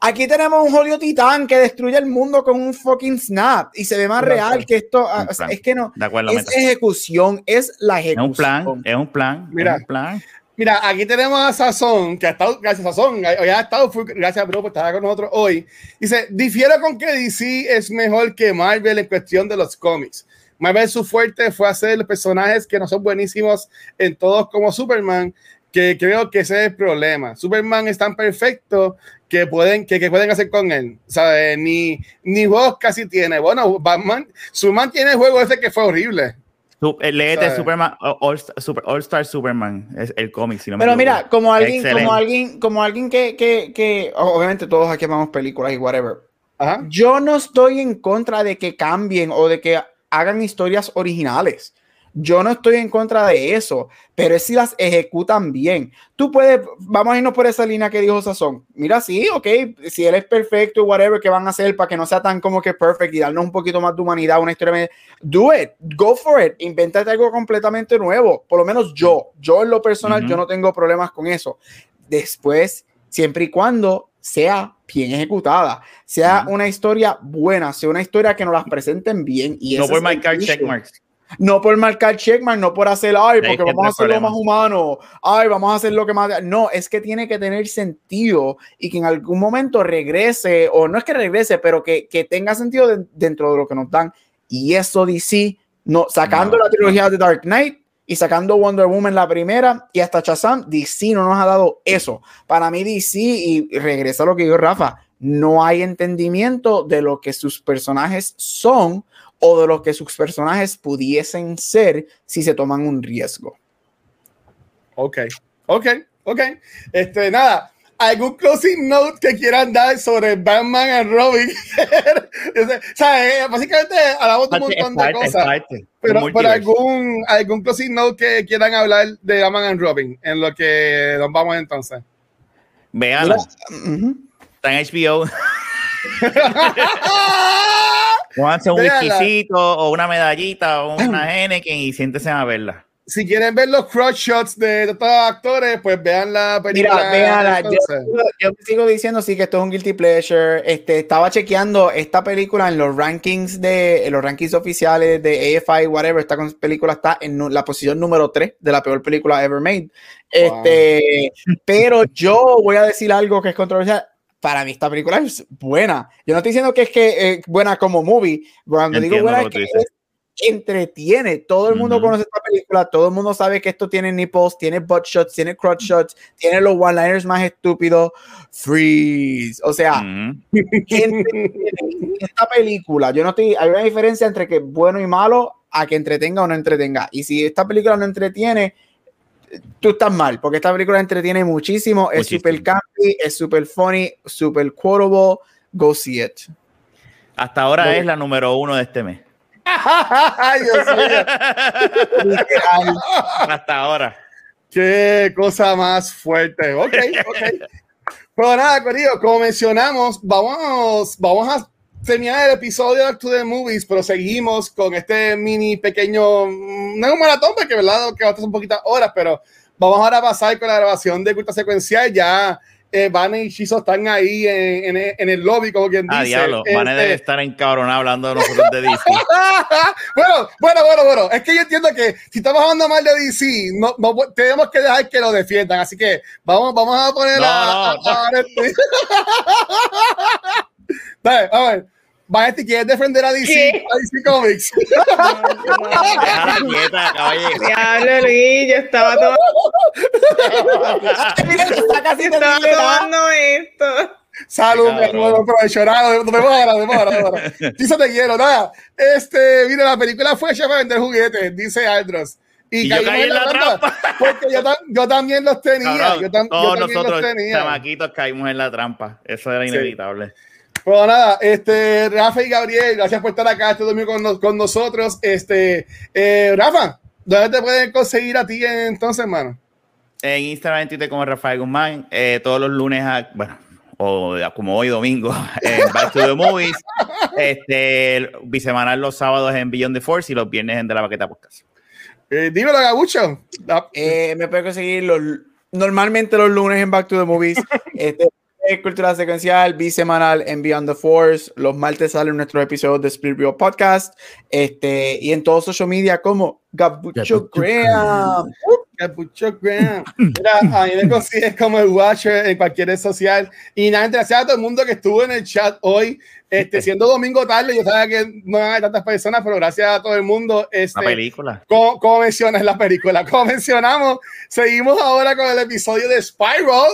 Aquí tenemos un jodido titán que destruye el mundo con un fucking snap y se ve más real que esto. Ah, es que no. es ejecución, es la ejecución. Es un plan, es un plan. Mira, es un plan. Mira, aquí tenemos a Sazón, que ha estado, gracias a Sazón, ha estado, gracias bro por estar con nosotros hoy. Dice, difiero con que DC es mejor que Marvel en cuestión de los cómics. Marvel su fuerte fue hacer personajes que no son buenísimos en todos como Superman, que creo que ese es el problema. Superman es tan perfecto que pueden, que, que pueden hacer con él. ¿Sabes? Ni, ni juegos casi tiene. Bueno, Batman, Superman tiene el juego ese que fue horrible. Eh, léete Superman, All, Super, All, Star Superman, es el cómic. Si no Pero mira, como alguien, como alguien, como alguien que, que, que, obviamente todos aquí amamos películas y whatever. Ajá. Yo no estoy en contra de que cambien o de que hagan historias originales. Yo no estoy en contra de eso, pero es si las ejecutan bien. Tú puedes, vamos a irnos por esa línea que dijo Sazón. Mira, sí, ok, si él es perfecto, whatever, que van a hacer para que no sea tan como que perfect y darnos un poquito más de humanidad, una historia. Do it, go for it, invéntate algo completamente nuevo. Por lo menos yo, yo en lo personal, yo no tengo problemas con eso. Después, siempre y cuando sea bien ejecutada, sea una historia buena, sea una historia que nos las presenten bien. Y no por marcar checkmarks. No por marcar checkmark, no por hacer, ay, porque vamos a hacerlo más humano, ay, vamos a hacer lo que más. No, es que tiene que tener sentido y que en algún momento regrese, o no es que regrese, pero que, que tenga sentido dentro de lo que nos dan. Y eso DC, no, sacando la trilogía de Dark Knight y sacando Wonder Woman la primera y hasta Shazam, DC no nos ha dado eso. Para mí, DC, y regresa a lo que dijo Rafa, no hay entendimiento de lo que sus personajes son o de lo que sus personajes pudiesen ser si se toman un riesgo. Ok, ok, ok. Este, nada, ¿algún closing note que quieran dar sobre Batman y Robin? o sea, eh, básicamente hablamos de un montón de cosas. pero por algún, algún closing note que quieran hablar de Batman y Robin, en lo que nos vamos entonces. Vean. Está en HBO. Pónganse un whiskycito o una medallita o una Henneken y siéntese a verla. Si quieren ver los cross shots de todos los actores, pues vean la película. Mira, Yo, yo, sigo diciendo sí que esto es un guilty pleasure. Este, estaba chequeando esta película en los rankings de en los rankings oficiales de AFI, whatever. Esta película está en la posición número 3 de la peor película ever made. Este, pero yo voy a decir algo que es controversial para mí esta película es buena. Yo no estoy diciendo que es que es buena como movie, cuando digo buena es que entretiene. Todo el mundo conoce esta película, todo el mundo sabe que esto tiene nipples, tiene butt shots, tiene crotch shots, tiene los one-liners más estúpidos. Freeze. O sea, esta película, yo no estoy, hay una diferencia entre que bueno y malo a que entretenga o no entretenga. Y si esta película no entretiene, tú estás mal, porque esta película entretiene muchísimo, es súper campy, es súper funny, súper quotable, go see it. Hasta ahora es la número uno de este mes. Hasta ahora. Qué cosa más fuerte. Ok, ok. Pero nada, querido, como mencionamos, vamos, vamos a terminar el episodio de To The Movies, pero seguimos con este mini pequeño, no es un maratón, porque verdad que un poquitas horas, pero vamos ahora a pasar con la grabación de culta secuencial. Ya eh, Vane y Shizo están ahí en, en, en, el lobby, como quien ah, dice. diablo, Vane Este- debe estar encabronado hablando de nosotros de DC. bueno, bueno, bueno, bueno. Es que yo entiendo que si estamos hablando mal de DC, no, no tenemos que dejar que lo defiendan. Así que vamos, vamos a poner No, a, no, a- a. Dale, a ver. Vanetti, ¿quieres defender a DC? A DC Comics. Déjala quieta, caballero. Diablo, Luis, yo estaba tomando, Está casi estaba tomando esto. Salud, mi hermano, provecho. Nada, nos vemos ahora, nos vemos ahora, ahora. Dice te quiero, nada. Este, mira, la película fue hecha para vender juguetes, dice Aldros. Y, Y yo caímos caí en la trampa. Porque yo, yo también los tenía. Cabrón, yo, tam- yo todos también nosotros, los tenía. chamaquitos, caímos en la trampa. Eso era Sí. Bueno, nada, este, Rafa y Gabriel, gracias por estar acá este domingo con, nos- con nosotros. Este, eh, Rafa, ¿dónde te pueden conseguir a ti entonces, hermano? En Instagram, en Twitter como Rafael Guzmán, eh, todos los lunes, a- bueno, o como hoy domingo, en Back to the Movies, este, bisemanal los sábados en Beyond the Force y los viernes en De la Baqueta Podcast. Eh, dímelo, Gabucho. Eh, me pueden conseguir los, normalmente los lunes en Back to the Movies. Este, es cultura secuencial, bisemanal en Beyond the Force. Los martes salen nuestros episodios de Split Real Podcast. Este, y en todos social media como Gabucho Graham. Gabucho Graham. Mira, a mí me consigues como el Watcher en cualquier red social. Y nada, gracias a todo el mundo que estuvo en el chat hoy. Este, siendo domingo tarde, yo sabía que no hay tantas personas, pero gracias a todo el mundo. Este, Una película. como, como mencionas la película, como mencionamos, seguimos ahora con el episodio de Spiral,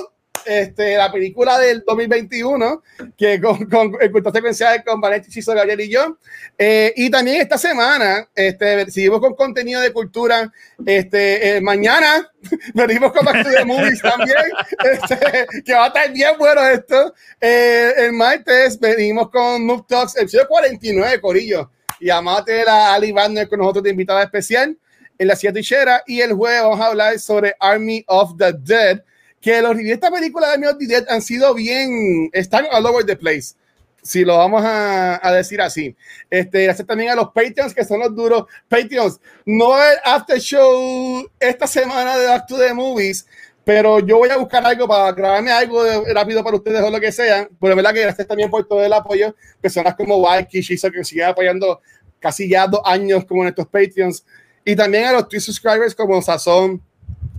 este, la película del 2021, que con, con el culto secuencial con Vanetti, Chizo, Gabriel y yo. Eh, y también esta semana, este, seguimos con contenido de cultura. Este, eh, mañana venimos con Back to the Movies también, este, que va a estar bien bueno esto. Eh, el martes venimos con Noob Talks, episodio 49, Corillo. Y vamos a Ali Bandner con nosotros de invitada especial en la silla tichera. Y el jueves vamos a hablar sobre Army of the Dead, que los reviews de esta película de the Dead han sido bien, están all over the place. Si lo vamos a, a decir así. Este, gracias también a los Patreons, que son los duros. Patreons, no el after show esta semana de Back to the Movies, pero yo voy a buscar algo para grabarme algo de- rápido para ustedes o lo que sea. Pero de verdad que gracias también por todo el apoyo. Personas como Waiki, Shizo, que siguen apoyando casi ya dos años como nuestros Patreons. Y también a los Twitch subscribers como Sazón,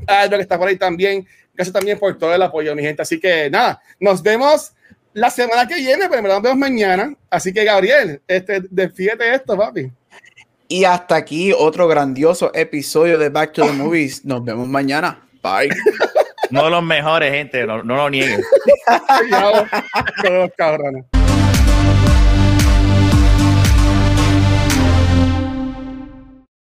Aldo, que está por ahí también. Gracias también por todo el apoyo, mi gente. Así que nada, nos vemos la semana que viene, pero en verdad nos vemos mañana. Así que, Gabriel, este, despídete esto, papi. Y hasta aquí otro grandioso episodio de Back to the Movies. Nos vemos mañana. Bye. No los mejores, gente, no, no lo nieguen. Ya, todos los cabrones.